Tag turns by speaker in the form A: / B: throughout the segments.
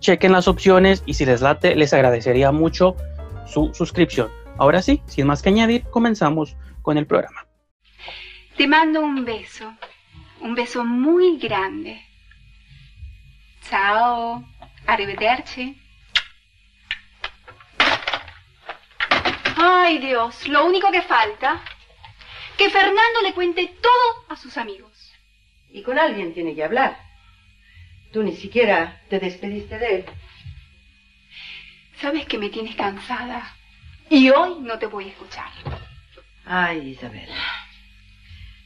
A: chequen las opciones y si les late, les agradecería mucho su suscripción. Ahora sí, sin más que añadir, comenzamos con el programa.
B: Te mando un beso, un beso muy grande. Chao, arrivederci. Ay Dios, lo único que falta, que Fernando le cuente todo a sus amigos.
C: Y con alguien tiene que hablar. Tú ni siquiera te despediste de él.
B: Sabes que me tienes cansada y hoy no te voy a escuchar.
C: Ay, Isabel,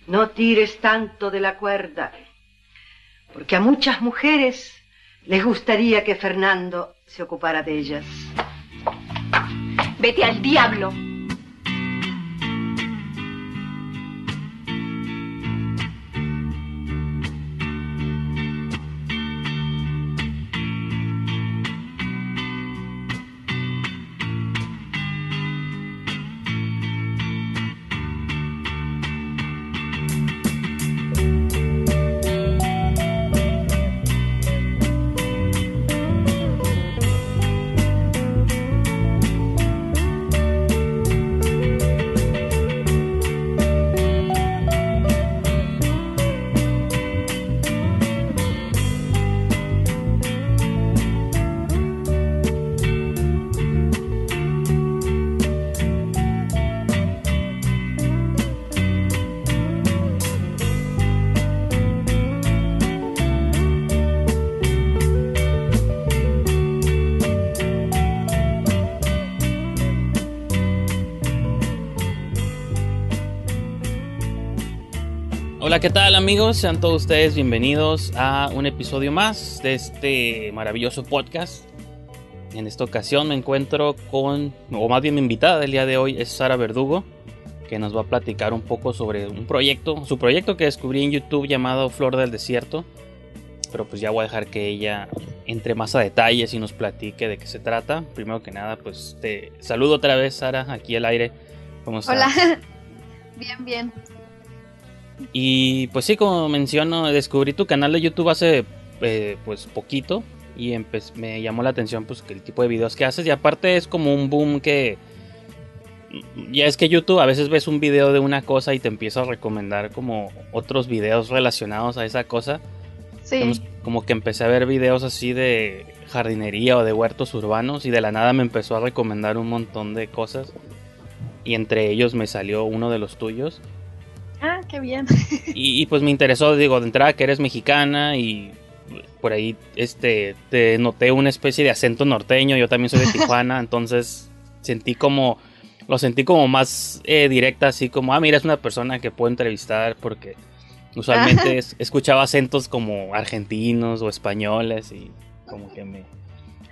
C: no tires tanto de la cuerda, porque a muchas mujeres les gustaría que Fernando se ocupara de ellas.
B: Vete al diablo.
A: ¿Qué tal amigos? Sean todos ustedes bienvenidos a un episodio más de este maravilloso podcast. En esta ocasión me encuentro con, o más bien mi invitada del día de hoy es Sara Verdugo, que nos va a platicar un poco sobre un proyecto, su proyecto que descubrí en YouTube llamado Flor del Desierto. Pero pues ya voy a dejar que ella entre más a detalles y nos platique de qué se trata. Primero que nada, pues te saludo otra vez, Sara, aquí al aire.
D: ¿Cómo estás? Hola. Bien, bien.
A: Y pues sí, como menciono, descubrí tu canal de YouTube hace eh, pues poquito y me llamó la atención pues que el tipo de videos que haces y aparte es como un boom que ya es que YouTube a veces ves un video de una cosa y te empieza a recomendar como otros videos relacionados a esa cosa
E: Sí. Como que empecé a ver videos así de jardinería o de huertos urbanos y de la nada me empezó a recomendar un montón de cosas. Y entre ellos me salió uno de los tuyos.
D: Qué bien.
E: Y, pues me interesó, digo, de entrada que eres mexicana y por ahí este te noté una especie de acento norteño, yo también soy de Tijuana, entonces sentí como lo sentí como más eh, directa, así como, ah, mira, es una persona que puedo entrevistar porque usualmente escuchaba acentos como argentinos o españoles y como que me,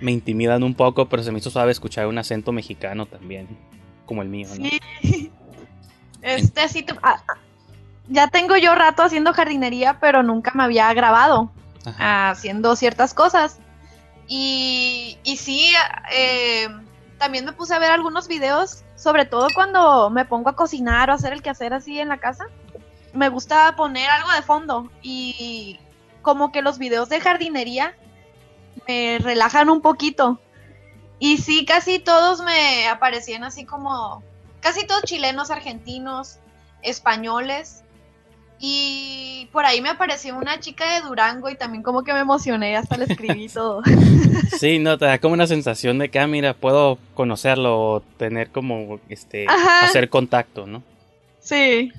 E: me intimidan un poco, pero se me hizo suave escuchar un acento mexicano también, como el mío, ¿no? Sí.
D: Este, sí, ah, ya tengo yo rato haciendo jardinería, pero nunca me había grabado haciendo ciertas cosas. Y, y sí, eh, también me puse a ver algunos videos, sobre todo cuando me pongo a cocinar o hacer el quehacer así en la casa. Me gusta poner algo de fondo y como que los videos de jardinería me relajan un poquito. Y sí, casi todos me aparecían así como, casi todos chilenos, argentinos, españoles. Y por ahí me apareció una chica de Durango y también como que me emocioné, hasta le escribí todo.
E: Sí, no, te da como una sensación de que, ah, mira, puedo conocerlo o tener como, este, hacer contacto, ¿no?
D: Sí.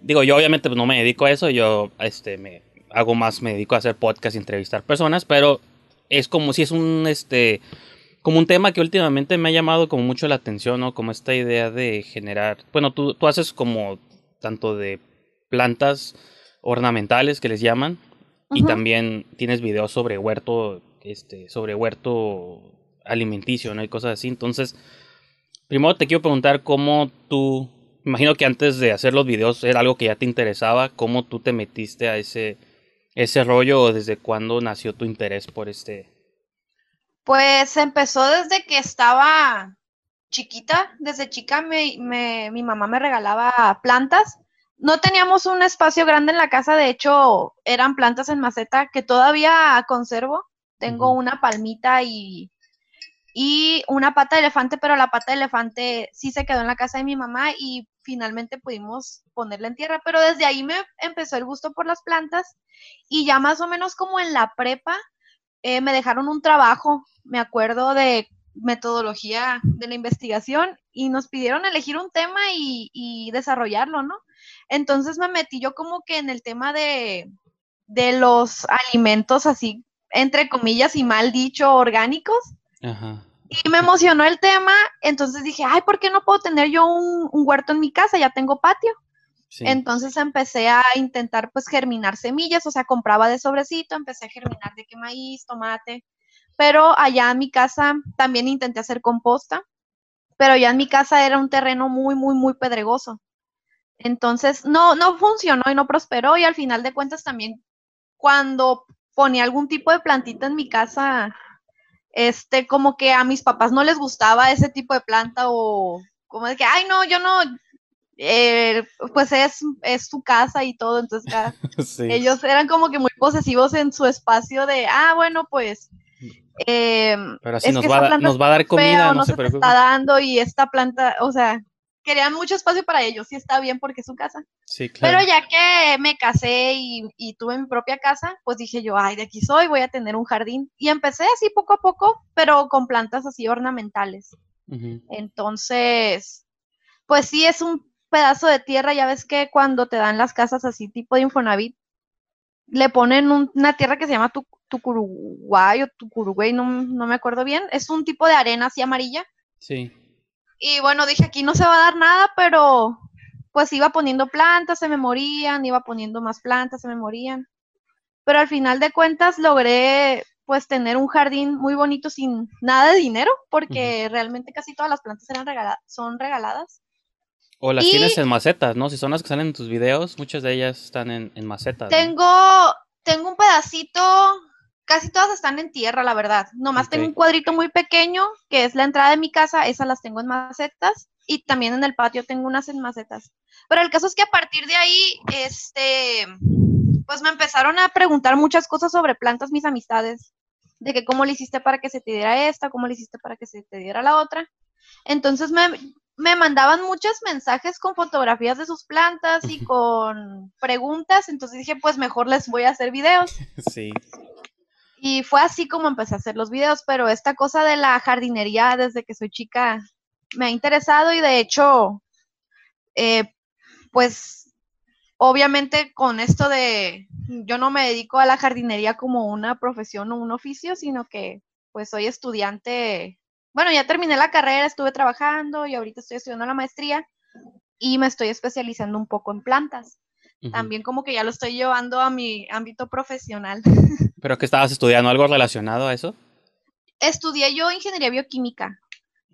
E: Digo, yo obviamente no me dedico a eso, yo, este, me hago más, me dedico a hacer podcast y entrevistar personas, pero es como si es un, este, como un tema que últimamente me ha llamado como mucho la atención, ¿no? Como esta idea de generar, bueno, tú, tú haces como tanto de plantas ornamentales que les llaman y también tienes videos sobre huerto, este, sobre huerto alimenticio, ¿no? Y cosas así. Entonces, primero te quiero preguntar cómo tú, imagino que antes de hacer los videos era algo que ya te interesaba, cómo tú te metiste a ese ese rollo o desde cuándo nació tu interés por este?
D: Pues empezó desde que estaba chiquita, desde chica me, mi mamá me regalaba plantas. No teníamos un espacio grande en la casa, de hecho eran plantas en maceta que todavía conservo. Tengo una palmita y, y una pata de elefante, pero la pata de elefante sí se quedó en la casa de mi mamá y finalmente pudimos ponerla en tierra, pero desde ahí me empezó el gusto por las plantas y ya más o menos como en la prepa eh, me dejaron un trabajo, me acuerdo de metodología de la investigación y nos pidieron elegir un tema y, desarrollarlo, ¿no? Entonces me metí yo como que en el tema de, de los alimentos así, entre comillas y mal dicho, orgánicos. Ajá. Y me emocionó el tema, entonces dije, ay, ¿por qué no puedo tener yo un, huerto en mi casa? Ya tengo patio. Entonces empecé a intentar pues germinar semillas, o sea, compraba de sobrecito, empecé a germinar de que maíz, tomate, pero allá en mi casa también intenté hacer composta, pero ya en mi casa era un terreno muy, muy, muy pedregoso. Entonces no, no funcionó y no prosperó y al final de cuentas también cuando ponía algún tipo de plantita en mi casa, este, como que a mis papás no les gustaba ese tipo de planta o como de que, ay, no, yo no, eh, pues es, es su casa y todo, entonces ellos eran como que muy posesivos en su espacio de, ah, bueno, pues...
E: Eh, Pero así nos, va, nos va a dar comida, no, se,
D: se está dando y esta planta, o sea, querían mucho espacio para ellos, sí está bien porque es su casa.
E: Sí, claro.
D: Pero ya que me casé y, tuve mi propia casa, pues dije yo, ay, de aquí soy, voy a tener un jardín. Y empecé así poco a poco, pero con plantas así ornamentales. Entonces, pues sí, es un pedazo de tierra, ya ves que cuando te dan las casas así tipo de Infonavit, le ponen una tierra que se llama tu, tucuruguay o tucuruguay, no, no me acuerdo bien, es un tipo de arena así amarilla.
E: Sí
D: y bueno, dije, aquí no se va a dar nada, pero pues iba poniendo plantas, se me morían, iba poniendo más plantas, se me morían. Pero al final de cuentas logré pues tener un jardín muy bonito sin nada de dinero, porque realmente casi todas las plantas eran regaladas, son regaladas.
E: O las tienes en macetas, ¿no? Si son las que salen en tus videos, muchas de ellas están en, en macetas.
D: Tengo, tengo un pedacito casi todas están en tierra, la verdad. Nomás tengo un cuadrito muy pequeño, que es la entrada de mi casa, esas las tengo en macetas, y también en el patio tengo unas en macetas. Pero el caso es que a partir de ahí, este, pues me empezaron a preguntar muchas cosas sobre plantas mis amistades, de que cómo le hiciste para que se te diera esta, cómo le hiciste para que se te diera la otra. Entonces me, me mandaban muchos mensajes con fotografías de sus plantas y con preguntas, entonces dije, pues mejor les voy a hacer videos.
E: Sí.
D: Y fue así como empecé a hacer los videos, pero esta cosa de la jardinería desde que soy chica me ha interesado y de hecho, eh, pues obviamente con esto de, yo no me dedico a la jardinería como una profesión o un oficio, sino que pues soy estudiante, bueno, ya terminé la carrera, estuve trabajando y ahorita estoy estudiando la maestría y me estoy especializando un poco en plantas. También como que ya lo estoy llevando a mi ámbito profesional.
E: ¿Pero que estabas estudiando algo relacionado a eso?
D: Estudié yo ingeniería bioquímica.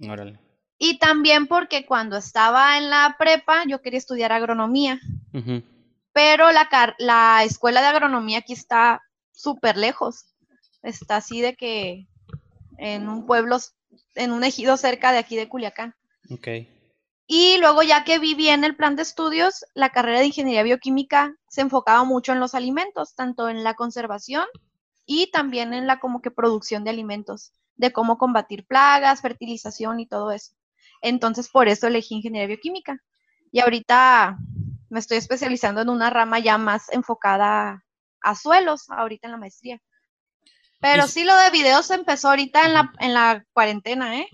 E: Órale.
D: Y también porque cuando estaba en la prepa yo quería estudiar agronomía. Pero la, la escuela de agronomía aquí está súper lejos. Está así de que en un pueblo, en un ejido cerca de aquí de Culiacán.
E: Ok.
D: Y luego ya que viví en el plan de estudios, la carrera de ingeniería bioquímica se enfocaba mucho en los alimentos, tanto en la conservación y también en la como que producción de alimentos, de cómo combatir plagas, fertilización y todo eso. Entonces por eso elegí ingeniería bioquímica. Y ahorita me estoy especializando en una rama ya más enfocada a suelos, ahorita en la maestría. Pero sí lo de videos empezó ahorita en la, en la cuarentena, ¿eh?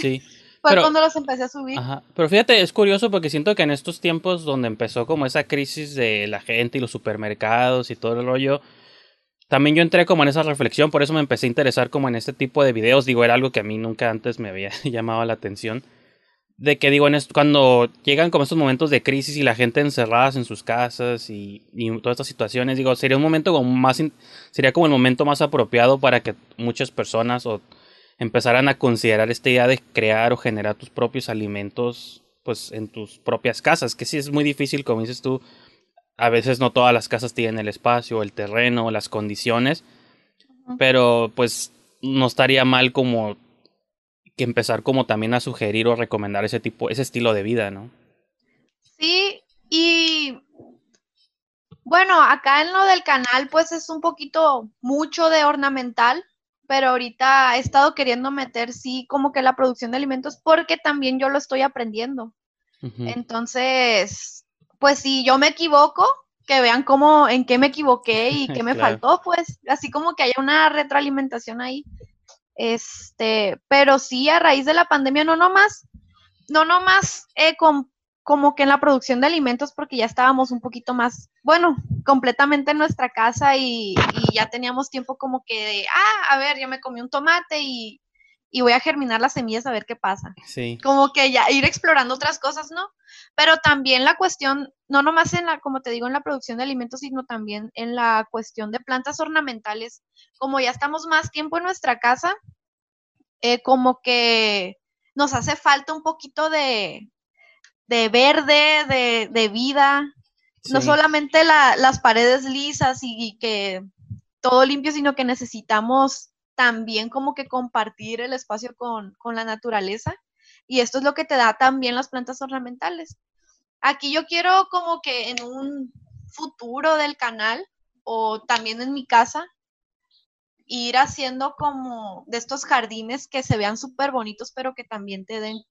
E: Sí.
D: Fue cuando los empecé a subir.
E: Ajá. Pero fíjate, es curioso porque siento que en estos tiempos donde empezó como esa crisis de la gente y los supermercados y todo el rollo, también yo entré como en esa reflexión, por eso me empecé a interesar como en este tipo de videos. Digo, era algo que a mí nunca antes me había llamado la atención. De que digo, en esto, cuando llegan como estos momentos de crisis y la gente encerradas en sus casas y, y todas estas situaciones, digo, sería un momento como más, sería como el momento más apropiado para que muchas personas o empezaran a considerar esta idea de crear o generar tus propios alimentos pues en tus propias casas, que sí es muy difícil, como dices tú, a veces no todas las casas tienen el espacio, el terreno, las condiciones, pero pues no estaría mal como que empezar como también a sugerir o recomendar ese tipo, ese estilo de vida, ¿no?
D: Sí, y bueno, acá en lo del canal pues es un poquito mucho de ornamental, pero ahorita he estado queriendo meter, sí, como que la producción de alimentos, porque también yo lo estoy aprendiendo. Entonces, pues si yo me equivoco, que vean cómo, en qué me equivoqué y qué me faltó, pues así como que haya una retroalimentación ahí. Este, pero sí, a raíz de la pandemia, no nomás, no nomás he con, como que en la producción de alimentos porque ya estábamos un poquito más, bueno, completamente en nuestra casa y, ya teníamos tiempo como que de, ah, a ver, yo me comí un tomate y, y, voy a germinar las semillas a ver qué pasa.
E: Sí.
D: Como que ya ir explorando otras cosas, ¿no? Pero también la cuestión, no nomás en la, como te digo, en la producción de alimentos, sino también en la cuestión de plantas ornamentales, como ya estamos más tiempo en nuestra casa, eh, como que nos hace falta un poquito de, de verde, de, de vida. No solamente la, las paredes lisas y, que todo limpio, sino que necesitamos también como que compartir el espacio con, con la naturaleza. Y esto es lo que te da también las plantas ornamentales. Aquí yo quiero como que en un futuro del canal o también en mi casa, ir haciendo como de estos jardines que se vean súper bonitos, pero que también te den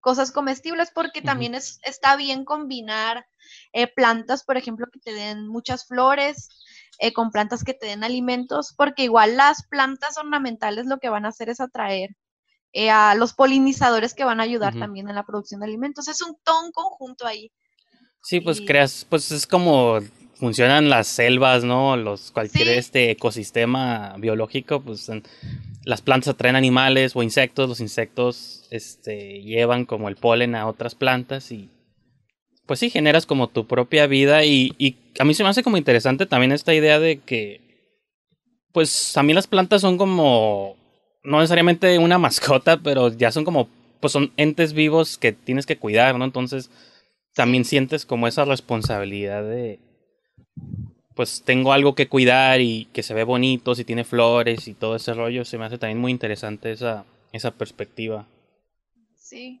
D: cosas comestibles porque también es, está bien combinar eh, plantas, por ejemplo, que te den muchas flores eh, con plantas que te den alimentos, porque igual las plantas ornamentales lo que van a hacer es atraer eh, a los polinizadores que van a ayudar también en la producción de alimentos. Es un ton conjunto ahí.
E: Sí, pues creas, pues es como funcionan las selvas, ¿no? Los cualquier este ecosistema biológico, pues las plantas atraen animales o insectos, los insectos este llevan como el polen a otras plantas y pues sí generas como tu propia vida y, y a mí se me hace como interesante también esta idea de que pues a mí las plantas son como no necesariamente una mascota, pero ya son como pues son entes vivos que tienes que cuidar, ¿no? Entonces también sientes como esa responsabilidad de pues tengo algo que cuidar y que se ve bonito, si tiene flores y todo ese rollo, se me hace también muy interesante esa, esa perspectiva.
D: Sí.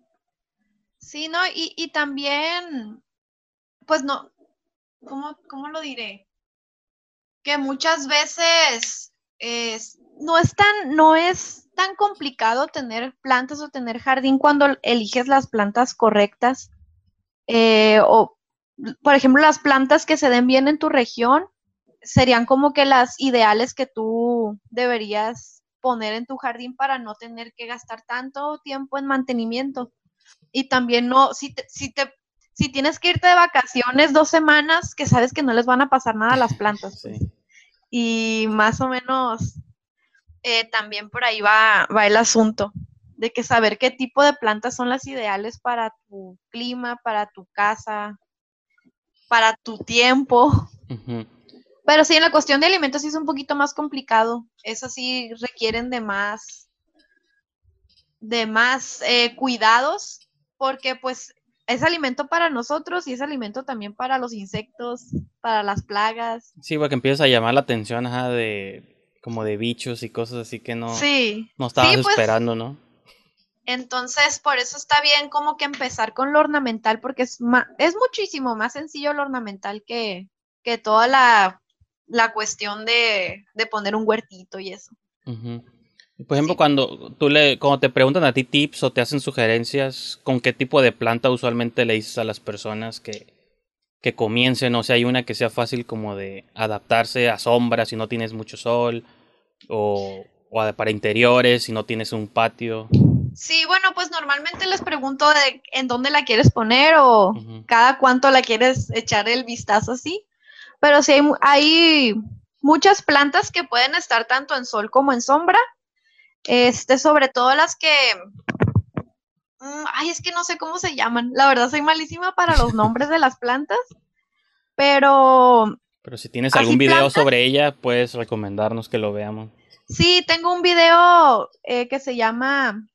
D: Sí, ¿no? Y, y también, pues no, ¿cómo, ¿cómo lo diré? Que muchas veces es, no es tan, no es tan complicado tener plantas o tener jardín cuando eliges las plantas correctas. Eh, o, por ejemplo, las plantas que se den bien en tu región serían como que las ideales que tú deberías poner en tu jardín para no tener que gastar tanto tiempo en mantenimiento. Y también no, si si te si tienes que irte de vacaciones dos semanas, que sabes que no les van a pasar nada a las plantas. Pues. Y más o menos eh, también por ahí va, va el asunto de que saber qué tipo de plantas son las ideales para tu clima, para tu casa, para tu tiempo. Pero sí, en la cuestión de alimentos sí es un poquito más complicado. Eso sí requieren de más, de más eh, cuidados, porque pues es alimento para nosotros y es alimento también para los insectos, para las plagas.
E: Sí, porque empiezas a llamar la atención ajá, de como de bichos y cosas así que no,
D: sí.
E: no estabas pues, esperando, ¿no?
D: Entonces, por eso está bien como que empezar con lo ornamental, porque es, es muchísimo más sencillo lo ornamental que, que toda la, la cuestión de, de, poner un huertito y eso.
E: Por ejemplo, cuando tú le, cuando te preguntan a ti tips o te hacen sugerencias, ¿con qué tipo de planta usualmente le dices a las personas que, que comiencen? O sea, hay una que sea fácil como de adaptarse a sombras si no tienes mucho sol, o, o para interiores si no tienes un patio.
D: Sí, bueno, pues normalmente les pregunto de en dónde la quieres poner o cada cuánto la quieres echar el vistazo así. Pero sí hay, hay muchas plantas que pueden estar tanto en sol como en sombra este, sobre todo las que. Mm, ay, es que no sé cómo se llaman. La verdad, soy malísima para los nombres de las plantas. Pero.
E: Pero si tienes algún video sobre ella, puedes recomendarnos que lo veamos.
D: Sí, tengo un video eh, que se llama.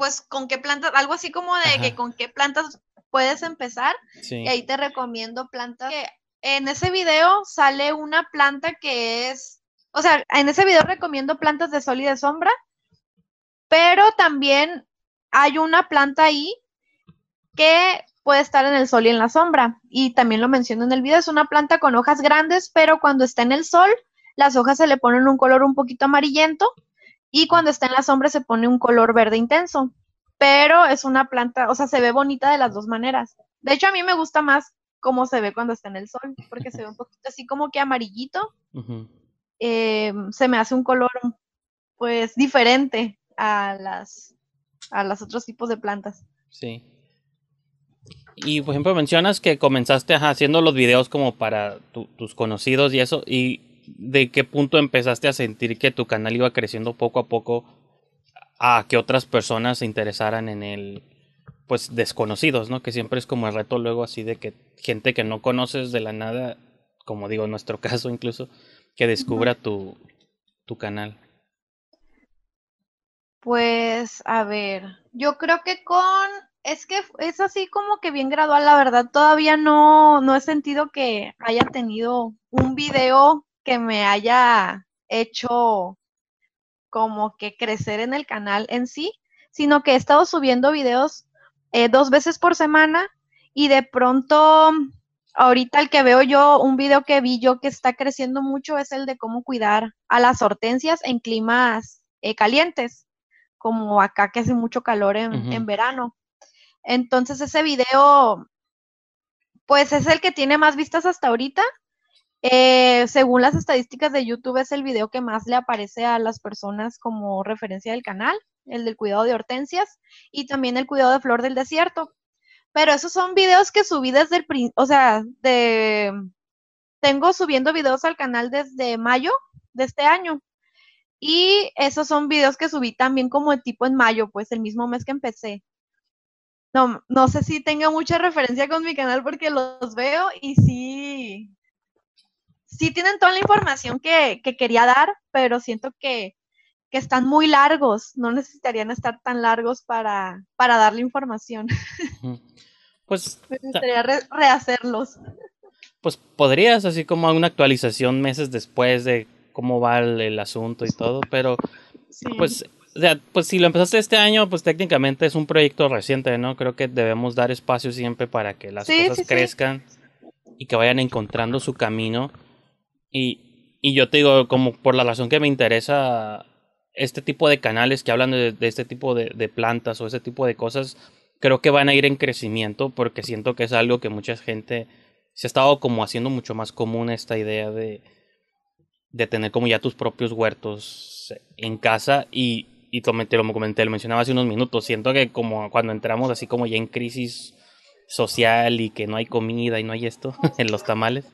D: Pues con qué plantas, algo así como de que con qué plantas puedes empezar. Y ahí te recomiendo plantas. en ese video sale una planta que es o sea, en ese video recomiendo plantas de sol y de sombra, pero también hay una planta ahí que puede estar en el sol y en la sombra. Y también lo menciono en el video, es una planta con hojas grandes, pero cuando está en el sol, las hojas se le ponen un color un poquito amarillento y cuando está en la sombra se pone un color verde intenso. Pero es una planta, o sea, se ve bonita de las dos maneras. De hecho, a mí me gusta más cómo se ve cuando está en el sol, porque se ve un poquito así como que amarillito. Eh, se me hace un color pues diferente a las a los otros tipos de plantas.
E: Sí. Y por ejemplo mencionas que comenzaste haciendo los videos como para tus conocidos y eso, y de qué punto empezaste a sentir que tu canal iba creciendo poco a poco a que otras personas se interesaran en el, pues desconocidos, ¿no? Que siempre es como el reto luego así de que gente que no conoces de la nada, como digo en nuestro caso incluso, que descubra tu, tu canal?
D: Pues, a ver, yo creo que con, es que es así como que bien gradual, la verdad, todavía no, no he sentido que haya tenido un video que me haya hecho como que crecer en el canal en sí, sino que he estado subiendo videos eh, dos veces por semana y de pronto ahorita el que veo yo, un video que vi yo que está creciendo mucho es el de cómo cuidar a las hortensias en climas eh, calientes, como acá que hace mucho calor en, verano. Entonces ese video, pues es el que tiene más vistas hasta ahorita. Eh, según las estadísticas de YouTube, es el video que más le aparece a las personas como referencia del canal, el del cuidado de hortensias y también el cuidado de flor del desierto. Pero esos son videos que subí desde el, o sea, de, tengo subiendo videos al canal desde mayo de este año. Y esos son videos que subí también como de tipo en mayo, pues el mismo mes que empecé. No, no sé si tenga mucha referencia con mi canal porque los veo y sí, sí tienen toda la información que, que quería dar, pero siento que, que, están muy largos, no necesitarían estar tan largos para, para darle información.
E: Pues.
D: Me gustaría rehacerlos.
E: Pues podrías, así como una actualización meses después de cómo va el, asunto y todo, pero. Pues. O sea, pues si lo empezaste este año, pues técnicamente es un proyecto reciente, ¿no? Creo que debemos dar espacio siempre para que las cosas crezcan y que vayan encontrando su camino. Y y yo te digo, como por la razón que me interesa este tipo de canales que hablan de, este tipo de, de, plantas o ese tipo de cosas, creo que van a ir en crecimiento porque siento que es algo que mucha gente se ha estado como haciendo mucho más común esta idea de, de tener como ya tus propios huertos en casa y, y te lo comenté, lo mencionaba hace unos minutos, siento que como cuando entramos así como ya en crisis social y que no hay comida y no hay esto en los tamales.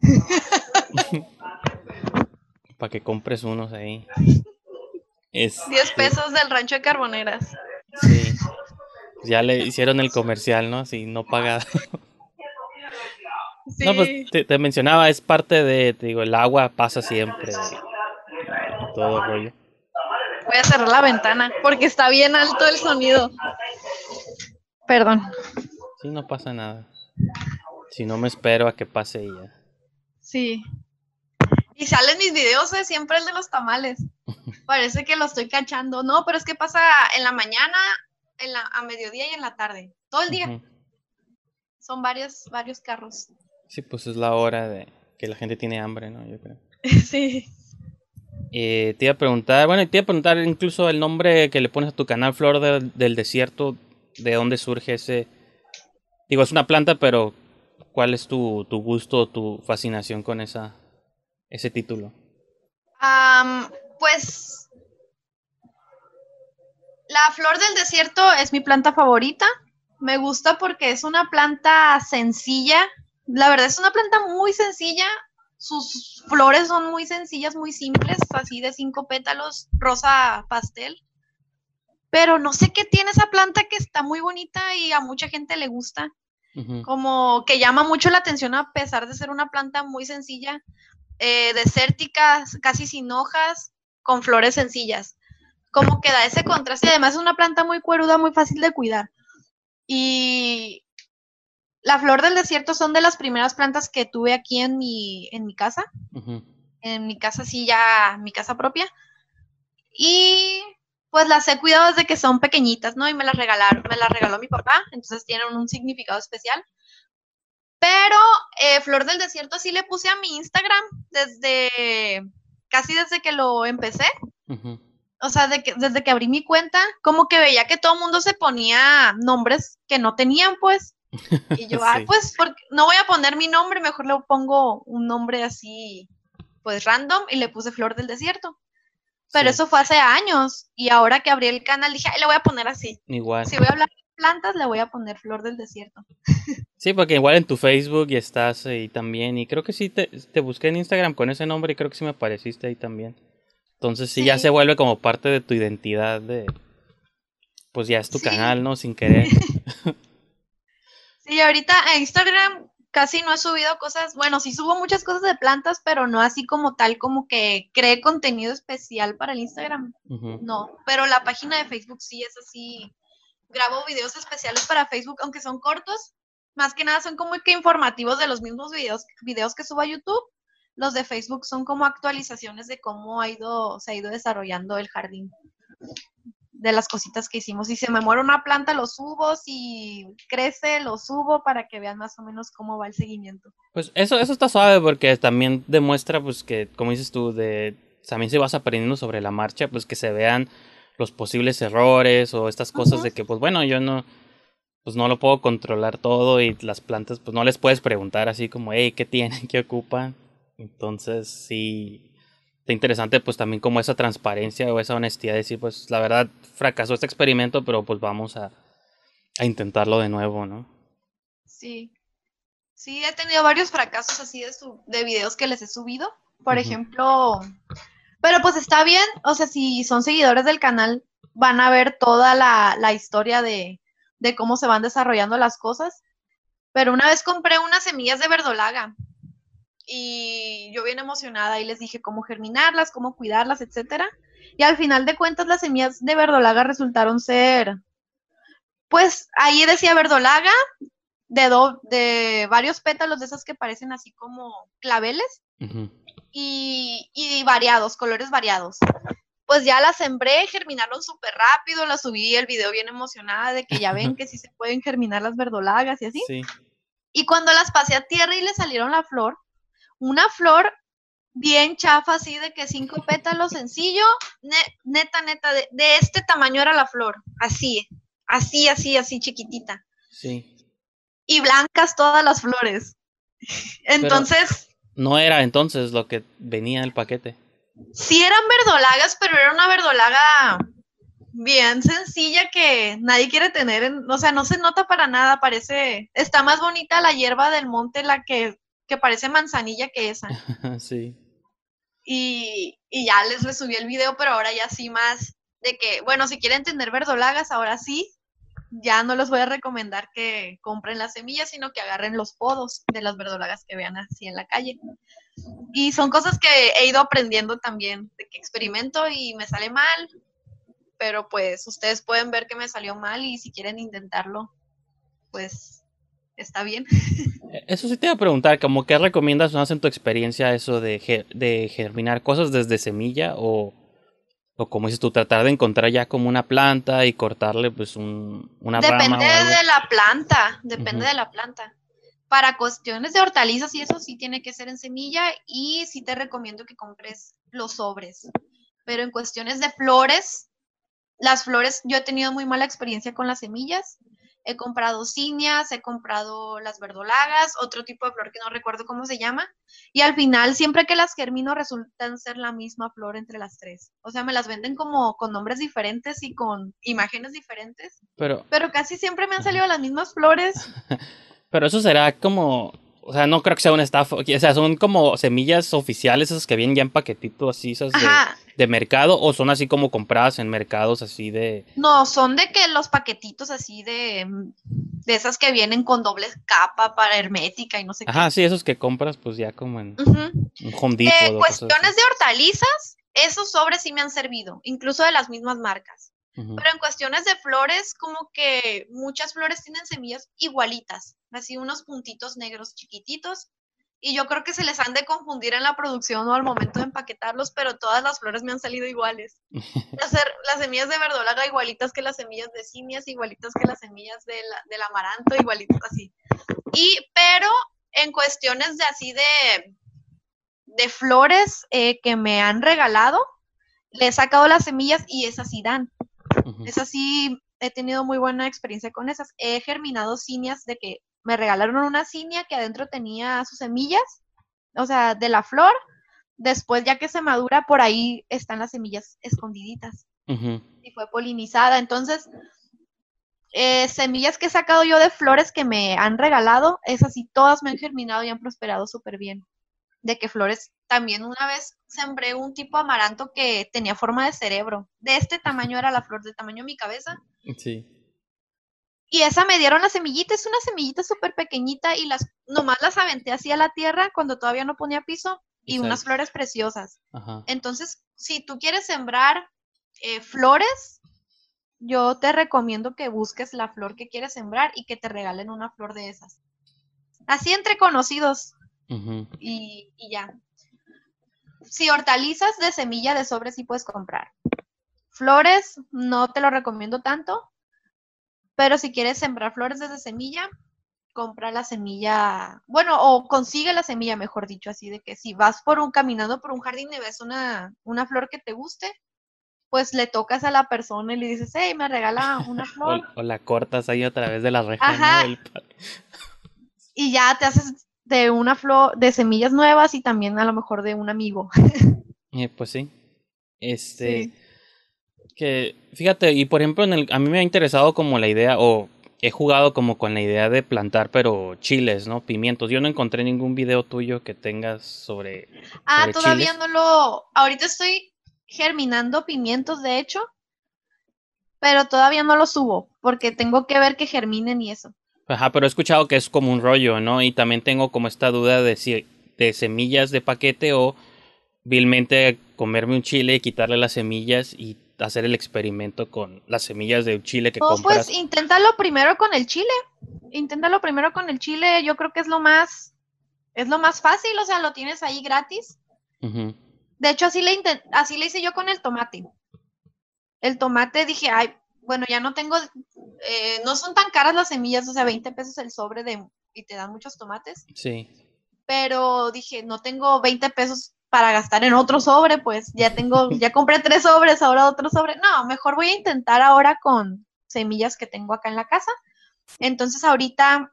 E: Para que compres unos ahí.
D: Es, 10 pesos del rancho de carboneras.
E: Sí. Ya le hicieron el comercial, ¿no? Si no paga. No, pues te, mencionaba, es parte de, te digo, el agua pasa siempre. todo rollo.
D: Voy a cerrar la ventana porque está bien alto el sonido. Perdón.
E: Sí, no pasa nada. Si no me espero a que pase ella.
D: Sí. Y salen mis videos, ¿eh? siempre el de los tamales. Parece que lo estoy cachando. No, pero es que pasa en la mañana, en la, a mediodía y en la tarde. Todo el día. Son varios, varios carros.
E: Sí, pues es la hora de que la gente tiene hambre, ¿no? Yo creo.
D: sí.
E: Eh, te iba a preguntar, bueno, te iba a preguntar incluso el nombre que le pones a tu canal, Flor del Desierto, ¿de dónde surge ese? Digo, es una planta, pero ¿cuál es tu, gusto, tu fascinación con esa, ese título?
D: pues la flor del desierto es mi planta favorita. Me gusta porque es una planta sencilla. La verdad es una planta muy sencilla. Sus flores son muy sencillas, muy simples, así de cinco pétalos, rosa pastel. Pero no sé qué tiene esa planta que está muy bonita y a mucha gente le gusta. Como que llama mucho la atención a pesar de ser una planta muy sencilla eh, desérticas, casi sin hojas, con flores sencillas. Como que da ese contraste. Además es una planta muy cueruda, muy fácil de cuidar. Y la flor del desierto son de las primeras plantas que tuve aquí en mi, en mi casa. En mi casa, sí, ya, mi casa propia. Y pues las he cuidado desde que son pequeñitas, ¿no? Y me las regalaron, me las regaló mi papá, entonces tienen un significado especial. Pero eh, Flor del Desierto sí le puse a mi Instagram desde casi desde que lo empecé. O sea, desde que abrí mi cuenta, como que veía que todo el mundo se ponía nombres que no tenían, pues. Y yo, ay, pues, no voy a poner mi nombre, mejor le pongo un nombre así, pues random, y le puse Flor del Desierto. Pero eso fue hace años, y ahora que abrí el canal dije, ay, le voy a poner así.
E: Igual.
D: Si voy a hablar plantas le voy a poner flor del desierto.
E: Sí, porque igual en tu Facebook y estás ahí también. Y creo que sí te, busqué en Instagram con ese nombre y creo que sí me apareciste ahí también. Entonces sí, ya se vuelve como parte de tu identidad de... Pues ya es tu canal, ¿no? Sin querer.
D: Sí, ahorita en Instagram casi no he subido cosas, bueno, sí subo muchas cosas de plantas, pero no así como tal, como que cree contenido especial para el Instagram. No, pero la página de Facebook sí es así grabo videos especiales para Facebook, aunque son cortos, más que nada son como que informativos de los mismos videos, videos que subo a YouTube. Los de Facebook son como actualizaciones de cómo ha ido, se ha ido desarrollando el jardín, de las cositas que hicimos. Si se me muere una planta, lo subo, si crece, lo subo para que vean más o menos cómo va el seguimiento.
E: Pues eso, eso está suave porque también demuestra pues que, como dices tú, de también se vas aprendiendo sobre la marcha, pues que se vean los posibles errores o estas cosas de que, pues bueno, yo no, pues no lo puedo controlar todo y las plantas, pues no les puedes preguntar así como, hey, ¿qué tienen? ¿Qué ocupan? Entonces, sí, está interesante pues también como esa transparencia o esa honestidad de decir, pues la verdad fracasó este experimento, pero pues vamos a, a intentarlo de nuevo, ¿no?
D: Sí. Sí, he tenido varios fracasos así de, su, de videos que les he subido. Por ejemplo, pero pues está bien, o sea, si son seguidores del canal, van a ver toda la, la historia de, de cómo se van desarrollando las cosas. Pero una vez compré unas semillas de verdolaga y yo bien emocionada y les dije cómo germinarlas, cómo cuidarlas, etcétera. Y al final de cuentas las semillas de verdolaga resultaron ser, pues ahí decía verdolaga de, de varios pétalos de esas que parecen así como claveles y, variados, colores variados. Pues ya las sembré, germinaron súper rápido, las subí el video bien emocionada de que ya ven que sí se pueden germinar las verdolagas y así. Y cuando las pasé a tierra y le salieron la flor, una flor bien chafa, así de que cinco pétalos sencillo, neta, neta, de, de, este tamaño era la flor, así, así, así, así chiquitita.
E: Sí.
D: Y blancas todas las flores. Entonces...
E: no era entonces lo que venía en el paquete.
D: Sí eran verdolagas, pero era una verdolaga bien sencilla que nadie quiere tener, en, o sea, no se nota para nada, parece, está más bonita la hierba del monte, la que, que parece manzanilla que esa.
E: sí.
D: Y, y ya les resubí el video, pero ahora ya sí más de que, bueno, si quieren tener verdolagas, ahora sí, ya no les voy a recomendar que compren las semillas, sino que agarren los podos de las verdolagas que vean así en la calle. Y son cosas que he ido aprendiendo también, de que experimento y me sale mal, pero pues ustedes pueden ver que me salió mal y si quieren intentarlo, pues está bien.
E: Eso sí te iba a preguntar, como qué recomiendas más en tu experiencia eso de, de germinar cosas desde semilla o o como dices tú, tratar de encontrar ya como una planta y cortarle pues un, una
D: depende
E: rama.
D: Depende de la planta, depende de la planta. Para cuestiones de hortalizas y eso sí tiene que ser en semilla y sí te recomiendo que compres los sobres. Pero en cuestiones de flores, las flores, yo he tenido muy mala experiencia con las semillas he comprado cinias, he comprado las verdolagas, otro tipo de flor que no recuerdo cómo se llama, y al final siempre que las germino resultan ser la misma flor entre las tres. O sea, me las venden como con nombres diferentes y con imágenes diferentes,
E: pero,
D: pero casi siempre me han salido las mismas flores.
E: pero eso será como o sea, no creo que sea una estafa. O sea, son como semillas oficiales, esas que vienen ya en paquetito así, esas de, mercado, o son así como compradas en mercados así de.
D: No, son de que los paquetitos así de. de esas que vienen con doble capa para hermética y no sé
E: qué. Ajá, sí, esos que compras, pues ya como en un Home
D: eh, cuestiones de hortalizas, esos sobres sí me han servido, incluso de las mismas marcas. Pero en cuestiones de flores, como que muchas flores tienen semillas igualitas, así unos puntitos negros chiquititos. Y yo creo que se les han de confundir en la producción o al momento de empaquetarlos, pero todas las flores me han salido iguales. Las, las semillas de verdolaga igualitas que las semillas de simias, igualitas que las semillas de del amaranto, igualitas así. Y, pero en cuestiones de así de, de flores eh, que me han regalado, le he sacado las semillas y esas sí dan. Es así, he tenido muy buena experiencia con esas. He germinado cinias de que me regalaron una cinia que adentro tenía sus semillas, o sea, de la flor. Después, ya que se madura, por ahí están las semillas escondiditas. Y fue polinizada. Entonces, eh, semillas que he sacado yo de flores que me han regalado, esas sí, todas me han germinado y han prosperado súper bien de que flores, también una vez sembré un tipo amaranto que tenía forma de cerebro. De este tamaño era la flor, del tamaño de mi cabeza.
E: Sí.
D: Y esa me dieron la semillita, es una semillita súper pequeñita y las nomás las aventé así a la tierra cuando todavía no ponía piso y unas flores preciosas. Entonces, si tú quieres sembrar eh, flores, yo te recomiendo que busques la flor que quieres sembrar y que te regalen una flor de esas. Así entre conocidos y, ya. Si hortalizas de semilla de sobre sí puedes comprar. Flores no te lo recomiendo tanto, pero si quieres sembrar flores desde semilla, compra la semilla, bueno, o consigue la semilla, mejor dicho, así de que si vas por un caminando por un jardín y ves una, una flor que te guste, pues le tocas a la persona y le dices, hey, me regala una flor.
E: o, la cortas ahí a través de la reja.
D: Y ya te haces de una flor, de semillas nuevas y también a lo mejor de un amigo.
E: Eh, pues sí. Este. Que, fíjate, y por ejemplo, en el, a mí me ha interesado como la idea, o he jugado como con la idea de plantar, pero chiles, ¿no? Pimientos. Yo no encontré ningún video tuyo que tengas sobre.
D: Ah, todavía no lo. Ahorita estoy germinando pimientos, de hecho, pero todavía no lo subo, porque tengo que ver que germinen y eso.
E: Ajá, pero he escuchado que es como un rollo, ¿no? Y también tengo como esta duda de si de semillas de paquete o vilmente comerme un chile y quitarle las semillas y hacer el experimento con las semillas de chile que oh, compras.
D: Pues inténtalo primero con el chile. Inténtalo primero con el chile. Yo creo que es lo más es lo más fácil, o sea, lo tienes ahí gratis. De hecho, así le así le hice yo con el tomate. El tomate dije, ay, bueno, ya no tengo, eh, no son tan caras las semillas, o sea, 20 pesos el sobre de, y te dan muchos tomates.
E: Sí.
D: Pero dije, no tengo 20 pesos para gastar en otro sobre, pues ya tengo, ya compré tres sobres, ahora otro sobre. No, mejor voy a intentar ahora con semillas que tengo acá en la casa. Entonces ahorita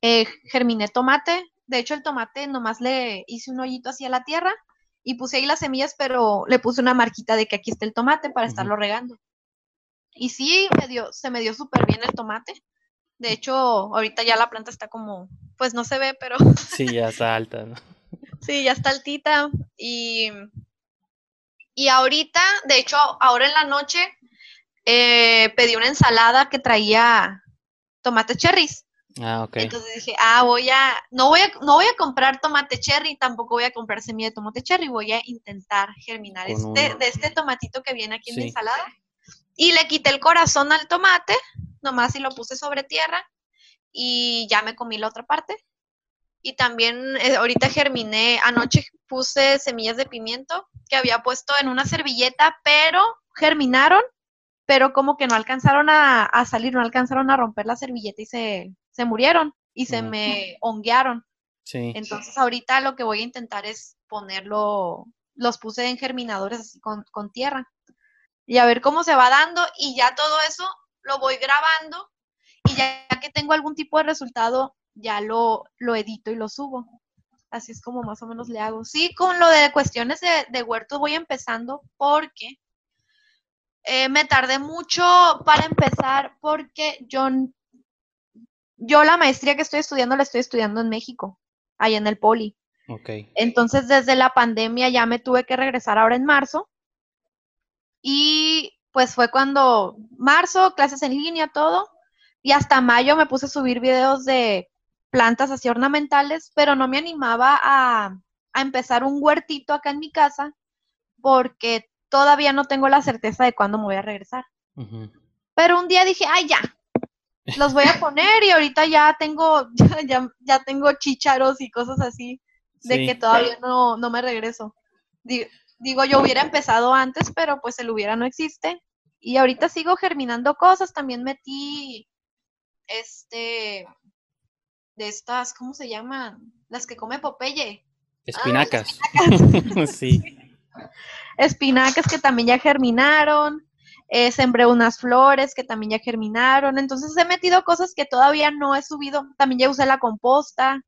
D: eh, germiné tomate. De hecho, el tomate nomás le hice un hoyito hacia la tierra y puse ahí las semillas, pero le puse una marquita de que aquí está el tomate para estarlo regando. Y sí, me dio, se me dio súper bien el tomate. De hecho, ahorita ya la planta está como, pues no se ve, pero...
E: Sí, ya está alta, ¿no?
D: Sí, ya está altita. Y, y ahorita, de hecho, ahora en la noche eh, pedí una ensalada que traía tomate cherries.
E: Ah, ok.
D: Entonces dije, ah, voy a, no voy a, no voy a comprar tomate cherry, tampoco voy a comprar semilla de tomate cherry, voy a intentar germinar
E: Con
D: este, de este tomatito que viene aquí en mi
E: Sí.
D: ensalada. Y le quité el corazón al tomate, nomás y lo puse sobre tierra y ya me comí la otra parte. Y también eh, ahorita germiné, anoche puse semillas de pimiento que había puesto en una servilleta, pero germinaron, pero como que no alcanzaron a, a salir, no alcanzaron a romper la servilleta y se, se murieron y se me honguearon.
E: Sí.
D: Entonces ahorita lo que voy a intentar es ponerlo, los puse en germinadores así con, con tierra y a ver cómo se va dando y ya todo eso lo voy grabando y ya que tengo algún tipo de resultado ya lo, lo edito y lo subo. Así es como más o menos le hago. Sí, con lo de cuestiones de, de huertos voy empezando porque eh, me tardé mucho para empezar porque yo, yo la maestría que estoy estudiando la estoy estudiando en México, ahí en el Poli.
E: Ok.
D: Entonces, desde la pandemia ya me tuve que regresar ahora en marzo. Y pues fue cuando marzo, clases en línea, todo. Y hasta mayo me puse a subir videos de plantas así ornamentales, pero no me animaba a, a empezar un huertito acá en mi casa porque todavía no tengo la certeza de cuándo me voy a regresar. Pero un día dije, ay, ya, los voy a poner y ahorita ya tengo, ya, ya, ya tengo chícharos y cosas así de
E: Sí.
D: que todavía no, no me regreso. Di- Digo, yo hubiera empezado antes, pero pues el hubiera no existe. Y ahorita sigo germinando cosas. También metí, este, de estas, ¿cómo se llaman? Las que come Popeye.
E: Espinacas. sí.
D: Espinacas que también ya germinaron. eh, sembré unas flores que también ya germinaron. Entonces he metido cosas que todavía no he subido. También ya usé la composta,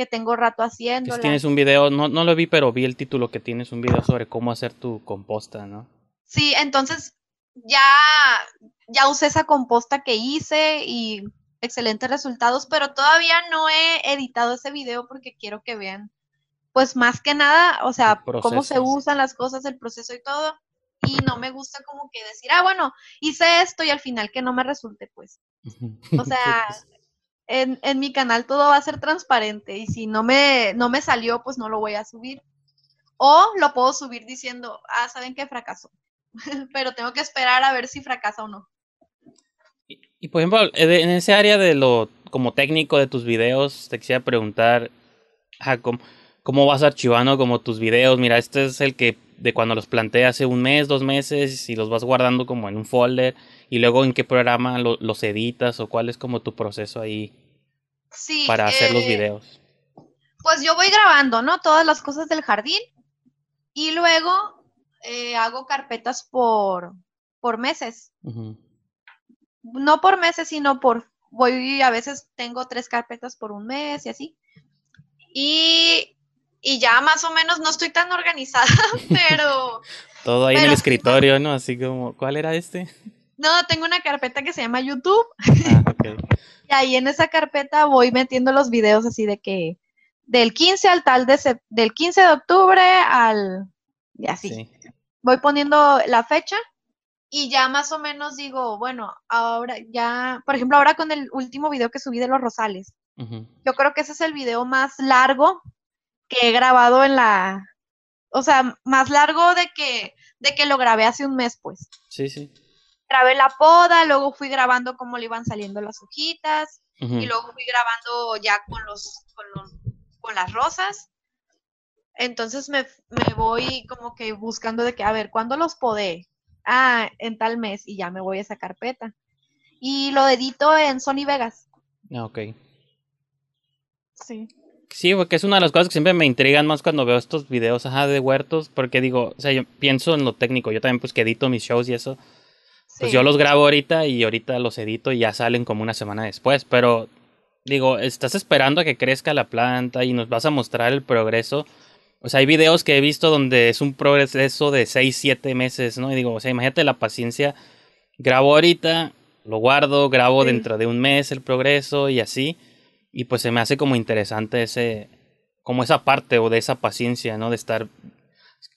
D: que tengo rato
E: si tienes un video, no, no lo vi, pero vi el título que tienes un video sobre cómo hacer tu composta, ¿no?
D: Sí, entonces ya, ya usé esa composta que hice y excelentes resultados, pero todavía no he editado ese video porque quiero que vean, pues más que nada, o sea, cómo se usan las cosas, el proceso y todo. Y no me gusta como que decir, ah, bueno, hice esto y al final que no me resulte, pues. O sea, en, en mi canal todo va a ser transparente y si no me, no me salió, pues no lo voy a subir. O lo puedo subir diciendo, ah, saben que fracasó. Pero tengo que esperar a ver si fracasa o no.
E: Y, por ejemplo, eh, en ese área de lo como técnico de tus videos, te quisiera preguntar ajá, cómo, cómo vas archivando como tus videos. Mira, este es el que de cuando los planteé hace un mes, dos meses, y los vas guardando como en un folder, y luego en qué programa lo- los editas o cuál es como tu proceso ahí
D: Sí.
E: para hacer los
D: eh,
E: videos.
D: Pues yo voy grabando, ¿no? Todas las cosas del jardín y luego eh, hago carpetas por, por meses.
E: Ujú.
D: No por meses, sino por, voy, a veces tengo tres carpetas por un mes y así. Y, y ya más o menos no estoy tan organizada, pero
E: Todo ahí en el escritorio, ¿no? Así como, ¿cuál era este?
D: no, tengo una carpeta que se llama YouTube
E: Ah,
D: y ahí en esa carpeta voy metiendo los videos así de que del 15 al tal de del 15 de octubre al y así.
E: Sí.
D: voy poniendo la fecha y ya más o menos digo, bueno, ahora ya, por ejemplo, ahora con el último video que subí de los rosales, yo creo que ese es el video más largo que he grabado en la, o sea, más largo de que, de que lo grabé hace un mes, pues.
E: Sí, sí.
D: Grabé la poda, luego fui grabando cómo le iban saliendo las hojitas, y luego fui grabando ya con los, con los, con las rosas. Entonces me, me voy como que buscando de que, a ver, ¿cuándo los podé? Ah, en tal mes, y ya me voy a esa carpeta. Y lo edito en Sony Vegas.
E: Ah, ok.
D: Sí.
E: Sí, porque es una de las cosas que siempre me intrigan más cuando veo estos videos ajá, de huertos, porque digo, o sea, yo pienso en lo técnico, yo también pues que edito mis shows y eso, pues
D: Sí.
E: yo los grabo ahorita y ahorita los edito y ya salen como una semana después, pero digo, estás esperando a que crezca la planta y nos vas a mostrar el progreso. O sea, hay videos que he visto donde es un progreso de 6, 7 meses, ¿no? Y digo, o sea, imagínate la paciencia. Grabo ahorita, lo guardo, grabo
D: Sí.
E: dentro de un mes el progreso y así. Y pues se me hace como interesante ese, como esa parte o de esa paciencia, ¿no? De estar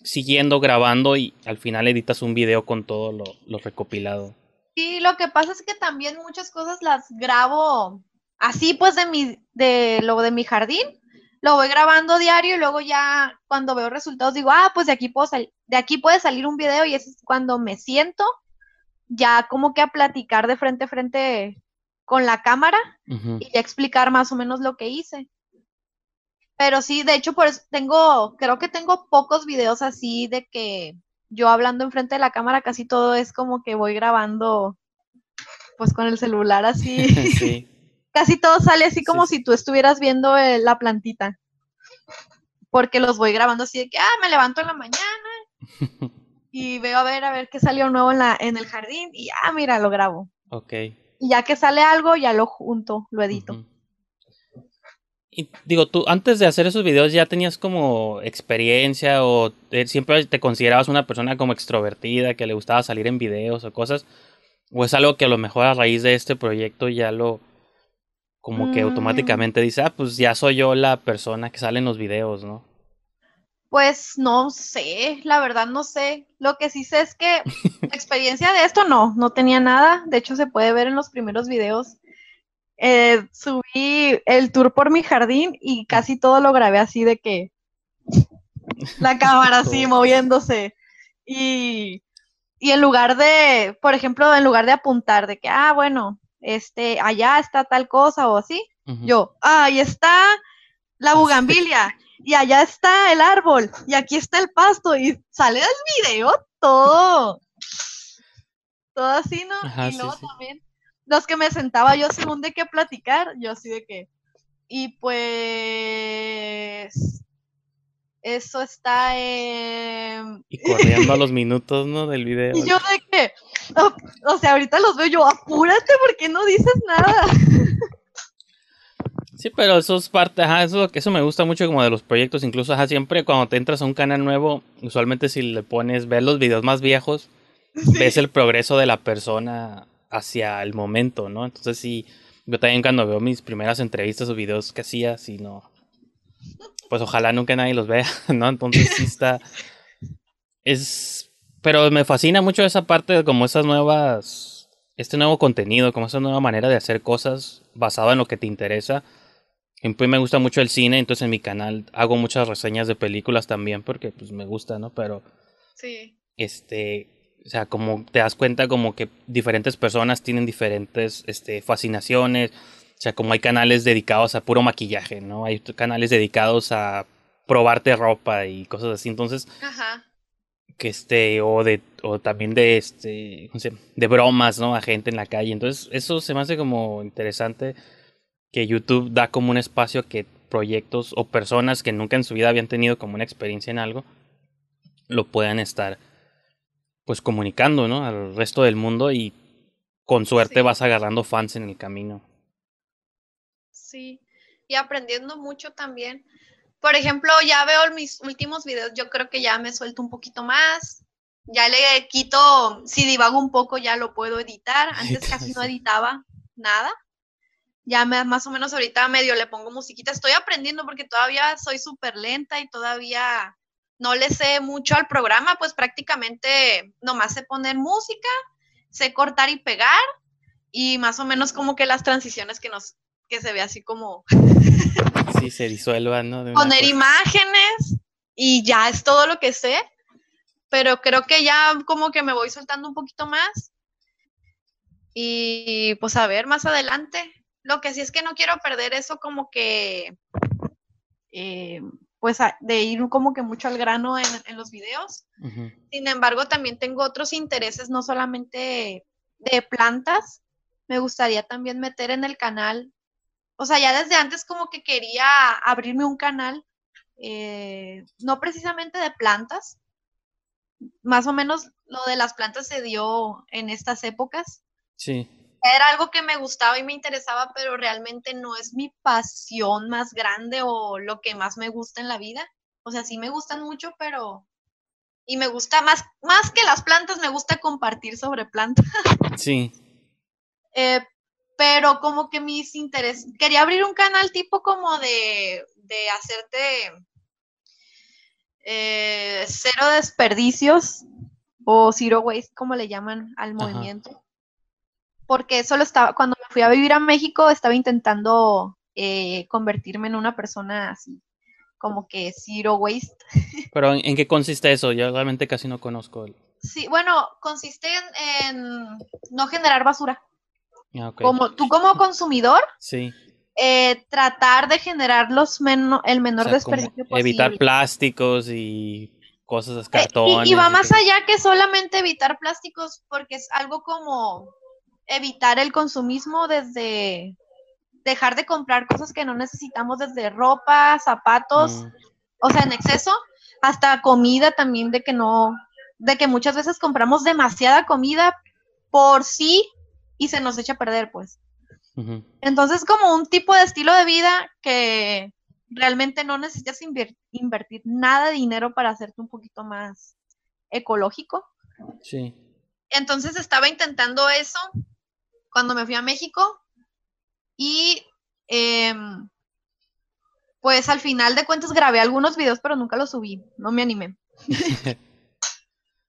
E: siguiendo grabando y al final editas un video con todo lo, lo recopilado.
D: Sí, lo que pasa es que también muchas cosas las grabo así pues de mi, de lo de mi jardín, lo voy grabando diario y luego ya cuando veo resultados digo, ah, pues de aquí puedo de aquí puede salir un video y es cuando me siento ya como que a platicar de frente a frente con la cámara y ya explicar más o menos lo que hice. Pero sí, de hecho, por eso tengo, creo que tengo pocos videos así de que yo hablando enfrente de la cámara, casi todo es como que voy grabando pues con el celular así.
E: sí.
D: Casi todo sale así como
E: Sí.
D: si tú estuvieras viendo eh, la plantita. Porque los voy grabando así de que, ah, me levanto en la mañana y veo a ver, a ver qué salió nuevo en, la, en el jardín y, ah, mira, lo grabo.
E: Ok.
D: Y ya que sale algo, ya lo junto, lo edito.
E: Y digo, tú antes de hacer esos videos ya tenías como experiencia o te- siempre te considerabas una persona como extrovertida, que le gustaba salir en videos o cosas, o es algo que a lo mejor a raíz de este proyecto ya lo como que
D: Mm.
E: automáticamente dice, ah, pues ya soy yo la persona que sale en los videos, ¿no?
D: Pues no sé, la verdad no sé. Lo que sí sé es que experiencia de esto no, no tenía nada. De hecho, se puede ver en los primeros videos. Eh, subí el tour por mi jardín y casi todo lo grabé así de que la cámara así moviéndose. Y, y en lugar de, por ejemplo, en lugar de apuntar de que, ah, bueno, este, allá está tal cosa o así, yo, ah, ahí está la bugambilia, y allá está el árbol, y aquí está el pasto, y sale el video todo, todo así, ¿no?
E: Ajá,
D: y luego
E: sí.
D: también, los que me sentaba yo según de qué platicar, yo así de que, y pues, eso está en...
E: Y corriendo a los minutos, ¿no? Del video.
D: Y yo de que, o, o sea, ahorita los veo yo, apúrate porque no dices nada.
E: Sí, pero eso es parte, ajá, eso, eso me gusta mucho como de los proyectos, incluso, ajá, siempre cuando te entras a un canal nuevo, usualmente si le pones ver los videos más viejos, ves el progreso de la persona hacia el momento, ¿no? Entonces sí, yo también cuando veo mis primeras entrevistas o videos que hacía, sí, no, pues ojalá nunca nadie los vea, ¿no? Entonces sí está, es, pero me fascina mucho esa parte de como esas nuevas, este nuevo contenido, como esa nueva manera de hacer cosas basado en lo que te interesa. Ejemplo, me gusta mucho el cine, entonces en mi canal hago muchas reseñas de películas también porque pues me gusta, ¿no? Pero
D: Sí.
E: este, o sea, como te das cuenta como que diferentes personas tienen diferentes este fascinaciones, o sea, como hay canales dedicados a puro maquillaje, ¿no? Hay canales dedicados a probarte ropa y cosas así, entonces
D: Ajá.
E: Que este o de o también de este ¿cómo se llama? de bromas no a gente en la calle entonces eso se me hace como interesante que YouTube da como un espacio que proyectos o personas que nunca en su vida habían tenido como una experiencia en algo lo puedan estar pues comunicando no al resto del mundo y con suerte
D: Sí.
E: vas agarrando fans en el camino
D: Sí, y aprendiendo mucho también. Por ejemplo, ya veo mis últimos videos, yo creo que ya me suelto un poquito más. Ya le quito, si divago un poco, ya lo puedo editar. Antes casi no editaba nada. Ya me, más o menos ahorita medio le pongo musiquita. Estoy aprendiendo porque todavía soy súper lenta y todavía no le sé mucho al programa, pues prácticamente nomás sé poner música, sé cortar y pegar y más o menos como que las transiciones que nos que se ve así como
E: sí se disuelvan no De
D: poner
E: cosa.
D: imágenes y ya es todo lo que sé, pero creo que ya como que me voy soltando un poquito más y pues a ver más adelante. Lo que sí es que no quiero perder eso como que eh, pues a- de ir como que mucho al grano en, en los videos. Sin embargo, también tengo otros intereses, no solamente de plantas. Me gustaría también meter en el canal o sea, ya desde antes como que quería abrirme un canal, eh, no precisamente de plantas, más o menos lo de las plantas se dio en estas épocas.
E: Sí.
D: Era algo que me gustaba y me interesaba, pero realmente no es mi pasión más grande o lo que más me gusta en la vida. O sea, sí me gustan mucho, pero... Y me gusta más, más que las plantas, me gusta compartir sobre plantas.
E: Sí.
D: Eh, pero como que mis intereses, quería abrir un canal tipo como de, de hacerte eh, cero desperdicios o zero waste, como le llaman al movimiento. Porque solo estaba, cuando me fui a vivir a México, estaba intentando eh, convertirme en una persona así, como que zero waste.
E: Pero ¿en, qué consiste eso? Yo realmente casi no conozco. El...
D: Sí, bueno, consiste en, no generar basura.
E: Ah,
D: Como tú como consumidor,
E: sí.
D: Eh, tratar de generar los el menor desperdicio posible.
E: Evitar plásticos y cosas,
D: eh,
E: cartones.
D: y, va más allá que solamente evitar plásticos, porque es algo como evitar el consumismo desde dejar de comprar cosas que no necesitamos, desde ropa, zapatos,
E: Mm.
D: o sea, en exceso, hasta comida también, de que no, de que muchas veces compramos demasiada comida por sí y se nos echa a perder, pues. Entonces, como un tipo de estilo de vida que realmente no necesitas invertir nada de dinero para hacerte un poquito más ecológico.
E: Sí.
D: Entonces estaba intentando eso cuando me fui a México y em, pues al final de cuentas grabé algunos videos, pero nunca los subí, no me animé.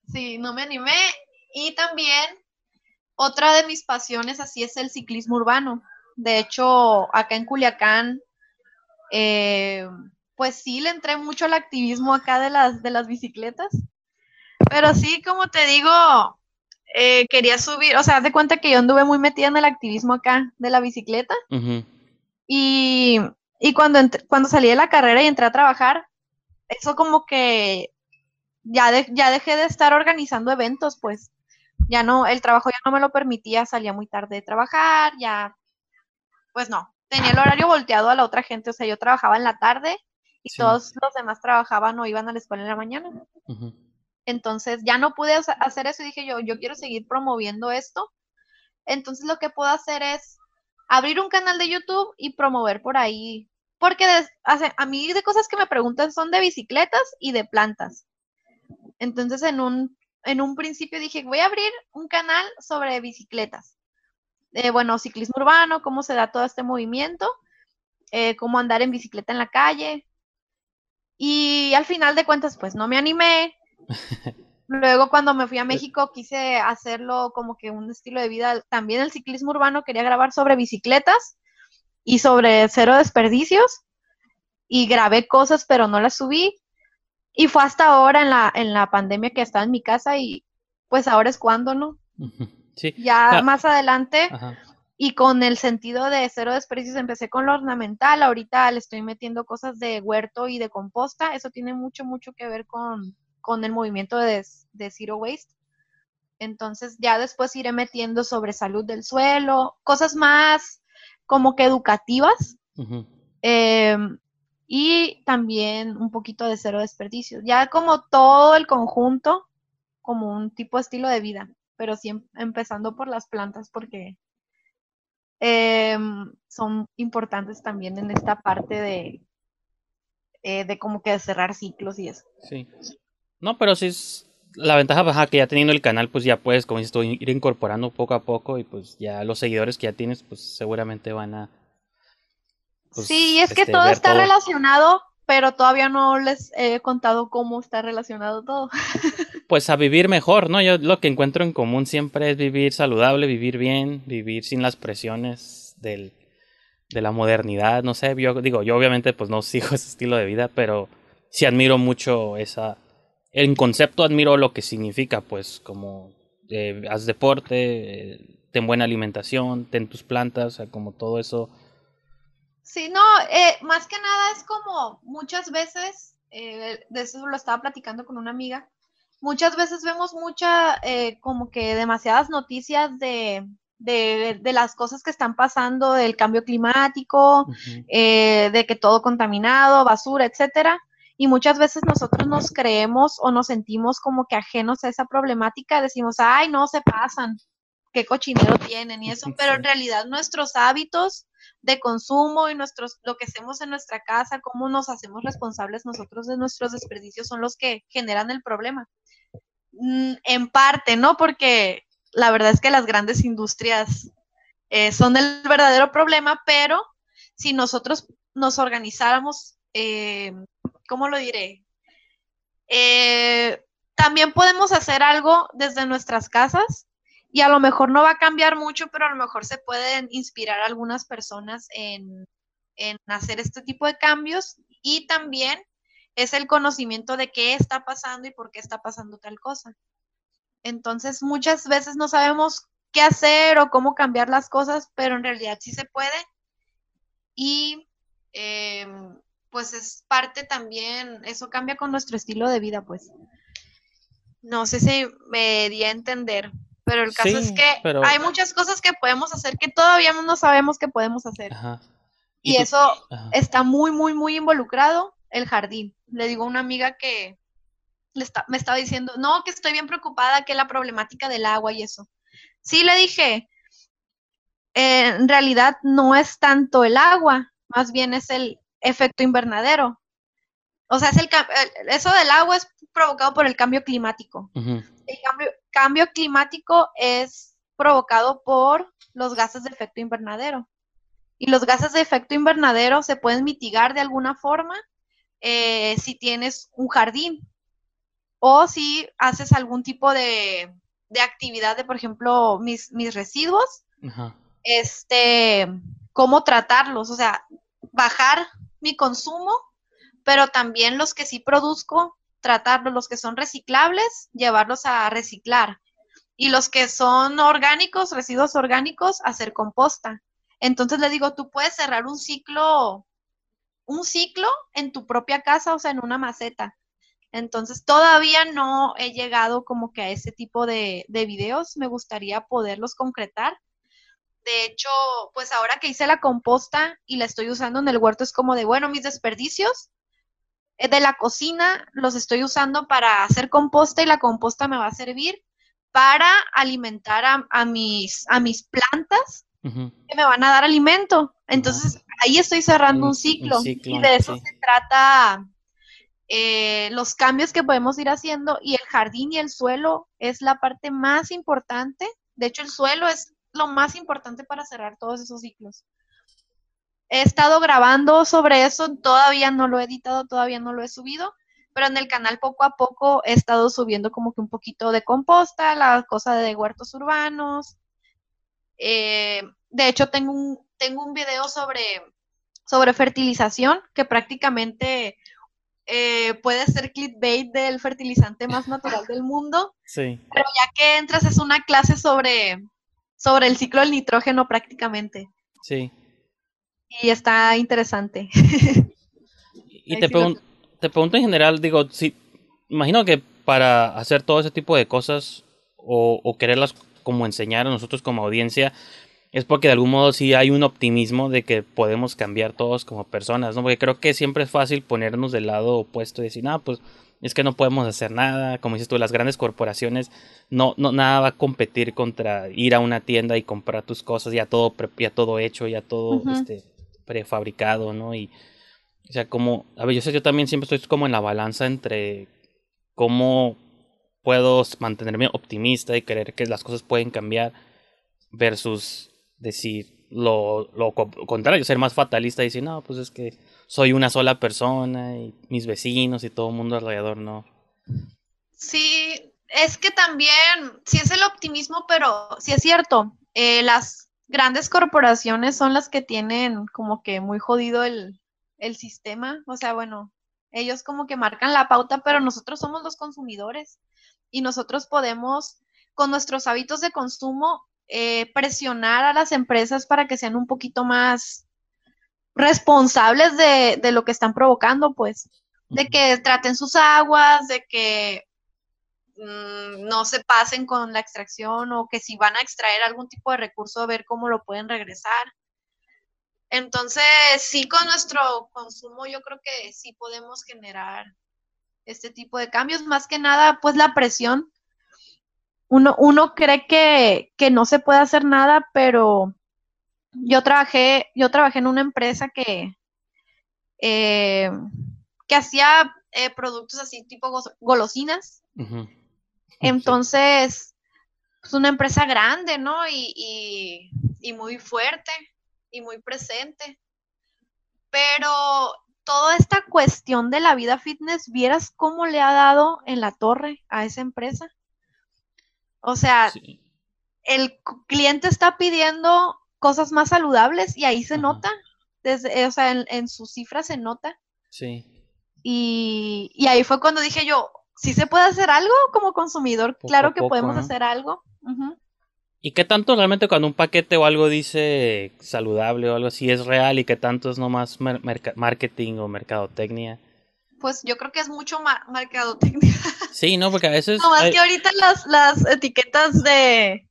D: Sí, no me animé. Y también otra de mis pasiones así es el ciclismo urbano. De hecho, acá en Culiacán, eh, pues sí le entré mucho al activismo acá de las, de las bicicletas. Pero sí, como te digo, eh, quería subir, o sea, haz de cuenta que yo anduve muy metida en el activismo acá de la bicicleta. Y, y cuando, cuando salí de la carrera y entré a trabajar, eso como que ya, de- ya dejé de estar organizando eventos, pues ya no, el trabajo ya no me lo permitía, salía muy tarde de trabajar, ya, pues no, tenía el horario volteado a la otra gente, o sea, yo trabajaba en la tarde y
E: Sí.
D: todos los demás trabajaban o iban a la escuela en la mañana. Entonces ya no pude hace- hacer eso y dije yo, yo quiero seguir promoviendo esto. Entonces lo que puedo hacer es abrir un canal de YouTube y promover por ahí. Porque hace- a mí de cosas que me preguntan son de bicicletas y de plantas. Entonces en un, en un principio dije, voy a abrir un canal sobre bicicletas. Eh, bueno, ciclismo urbano, cómo se da todo este movimiento, eh, cómo andar en bicicleta en la calle. Y al final de cuentas, pues no me animé, Luego cuando me fui a México quise hacerlo como que un estilo de vida, también el ciclismo urbano, quería grabar sobre bicicletas y sobre cero desperdicios y grabé cosas pero no las subí y fue hasta ahora en la, en la pandemia que estaba en mi casa y pues ahora es cuando, ¿no?
E: Sí.
D: Ya
E: Ah.
D: más adelante
E: Ajá.
D: y con el sentido de cero desperdicios empecé con lo ornamental, ahorita le estoy metiendo cosas de huerto y de composta, eso tiene mucho, mucho que ver con, con el movimiento de, de Zero Waste. Entonces ya después iré metiendo sobre salud del suelo, cosas más como que educativas eh, y también un poquito de cero desperdicios. Ya como todo el conjunto, como un tipo de estilo de vida, pero em- empezando por las plantas porque em, son importantes también en esta parte de, eh, de como que cerrar ciclos y eso.
E: Sí. No, pero sí es la ventaja baja que ya teniendo el canal, pues ya puedes, como dices ir incorporando poco a poco y pues ya los seguidores que ya tienes, pues seguramente van a... pues,
D: sí, es que
E: este,
D: todo está relacionado, pero todavía no les he contado cómo está relacionado todo.
E: Pues a vivir mejor, ¿no? Yo lo que encuentro en común siempre es vivir saludable, vivir bien, vivir sin las presiones del, de la modernidad, no sé, yo digo, yo obviamente pues no sigo ese estilo de vida, pero sí admiro mucho esa... En concepto admiro lo que significa, pues como eh, haz deporte, eh, ten buena alimentación, ten tus plantas, o sea, como todo eso.
D: Sí, no, eh, más que nada es como muchas veces, eh, de eso lo estaba platicando con una amiga, muchas veces vemos mucha, eh, como que demasiadas noticias de, de, de, las cosas que están pasando, del cambio climático, eh, de que todo contaminado, basura, etcétera. Y muchas veces nosotros nos creemos o nos sentimos como que ajenos a esa problemática, decimos, ay, no se pasan, qué cochinero tienen y eso, pero en realidad nuestros hábitos de consumo y nuestros, lo que hacemos en nuestra casa, cómo nos hacemos responsables nosotros de nuestros desperdicios son los que generan el problema. Mm, en parte, ¿no? Porque la verdad es que las grandes industrias eh, son el verdadero problema, pero si nosotros nos organizáramos, eh, ¿cómo lo diré? Eh, también podemos hacer algo desde nuestras casas y a lo mejor no va a cambiar mucho, pero a lo mejor se pueden inspirar algunas personas en, en hacer este tipo de cambios y también es el conocimiento de qué está pasando y por qué está pasando tal cosa. Entonces, muchas veces no sabemos qué hacer o cómo cambiar las cosas, pero en realidad sí se puede. Y em, pues es parte también, eso cambia con nuestro estilo de vida, pues. No sé si me di a entender, pero el caso es que hay muchas cosas que podemos hacer que todavía no sabemos que podemos hacer. Y, eso está muy, muy, muy involucrado el jardín. Le digo a una amiga que me estaba diciendo, no, que estoy bien preocupada, que la problemática del agua y eso. Sí, le dije, en realidad no es tanto el agua, más bien es el efecto invernadero. O sea, es el, eso del agua es provocado por el cambio climático. El cambio, cambio climático es provocado por los gases de efecto invernadero. Y los gases de efecto invernadero se pueden mitigar de alguna forma eh, si tienes un jardín o si haces algún tipo de, actividad de, por ejemplo, mis, mis residuos, este, cómo tratarlos, o sea, bajar mi consumo, pero también los que sí produzco, tratarlos, los que son reciclables, llevarlos a reciclar. Y los que son orgánicos, residuos orgánicos, hacer composta. Entonces le digo, tú puedes cerrar un ciclo, un ciclo en tu propia casa, o sea, en una maceta. Entonces, todavía no he llegado como que a ese tipo de, videos. Me gustaría poderlos concretar. De hecho, pues ahora que hice la composta y la estoy usando en el huerto, es como de, bueno, mis desperdicios de la cocina los estoy usando para hacer composta y la composta me va a servir para alimentar a, mis, a mis plantas que me van a dar alimento. Entonces, ahí estoy cerrando un, ciclo, y de eso se trata eh, los cambios que podemos ir haciendo y el jardín y el suelo es la parte más importante. De hecho, el suelo es lo más importante para cerrar todos esos ciclos. He estado grabando sobre eso, todavía no lo he editado, todavía no lo he subido, pero en el canal poco a poco he estado subiendo como que un poquito de composta, la cosa de huertos urbanos. Eh, de hecho, tengo un, tengo un video sobre, sobre fertilización que prácticamente eh, puede ser clickbait del fertilizante más natural del mundo.
E: Sí.
D: Pero ya que entras es una clase sobre, sobre el ciclo del nitrógeno prácticamente.
E: Sí.
D: Y está interesante.
E: y te, te pregunto en general, digo, si, imagino que para hacer todo ese tipo de cosas o, o quererlas como enseñar a nosotros como audiencia, es porque de algún modo sí hay un optimismo de que podemos cambiar todos como personas, ¿no? Porque creo que siempre es fácil ponernos del lado opuesto y decir, no, pues es que no podemos hacer nada, como dices tú, las grandes corporaciones, no, no, nada va a competir contra ir a una tienda y comprar tus cosas ya todo, ya todo hecho, ya todo este, prefabricado, ¿no? Y, o sea, como, a ver, yo sé, yo también siempre estoy como en la balanza entre cómo puedo mantenerme optimista y creer que las cosas pueden cambiar versus decir lo, contrario, ser más fatalista y decir, no, pues es que soy una sola persona y mis vecinos y todo el mundo alrededor, no.
D: Sí, es que también, sí es el optimismo, pero sí es cierto, eh, las grandes corporaciones son las que tienen como que muy jodido el, el sistema, o sea, bueno, ellos como que marcan la pauta, pero nosotros somos los consumidores y nosotros podemos, con nuestros hábitos de consumo, eh, presionar a las empresas para que sean un poquito más responsables de, de, lo que están provocando, pues, de que traten sus aguas, de que mm, no se pasen con la extracción o que si van a extraer algún tipo de recurso, a ver cómo lo pueden regresar. Entonces, sí, con nuestro consumo yo creo que sí podemos generar este tipo de cambios. Más que nada, pues la presión. Uno, uno cree que, que no se puede hacer nada, pero yo trabajé, yo trabajé en una empresa que, eh, que hacía eh, productos así tipo golosinas. Entonces, es pues, una empresa grande, ¿no? Y, y, muy fuerte y muy presente. Pero toda esta cuestión de la vida fitness, ¿vieras cómo le ha dado en la torre a esa empresa? O sea, el cliente está pidiendo cosas más saludables y ahí se nota, desde, o sea, en, sus cifras se nota.
E: Sí.
D: Y, y, ahí fue cuando dije yo, si se puede hacer algo como consumidor, claro que podemos hacer algo.
E: ¿Y qué tanto realmente cuando un paquete o algo dice saludable o algo así es real y qué tanto es nomás marketing o mercadotecnia?
D: Pues yo creo que es mucho mercadotecnia.
E: Sí, no, porque a veces...
D: No, más que ahorita las, las etiquetas de,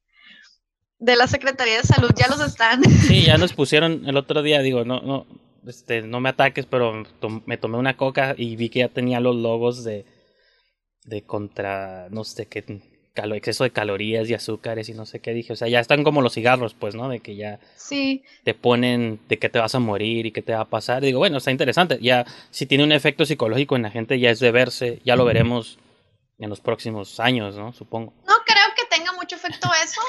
D: de la Secretaría de Salud ya los están.
E: Sí, ya nos pusieron el otro día, digo, no, no, este, no me ataques, pero me tomé una coca y vi que ya tenía los logos de, de contra, no sé qué, exceso de calorías y azúcares y no sé qué dije. O sea, ya están como los cigarros, pues, ¿no? De que ya
D: sí.
E: te ponen de que te vas a morir y qué te va a pasar. digo, bueno, está interesante. Ya, si tiene un efecto psicológico en la gente, ya es de verse, ya lo veremos en los próximos años, ¿no? Supongo.
D: No creo que tenga mucho efecto eso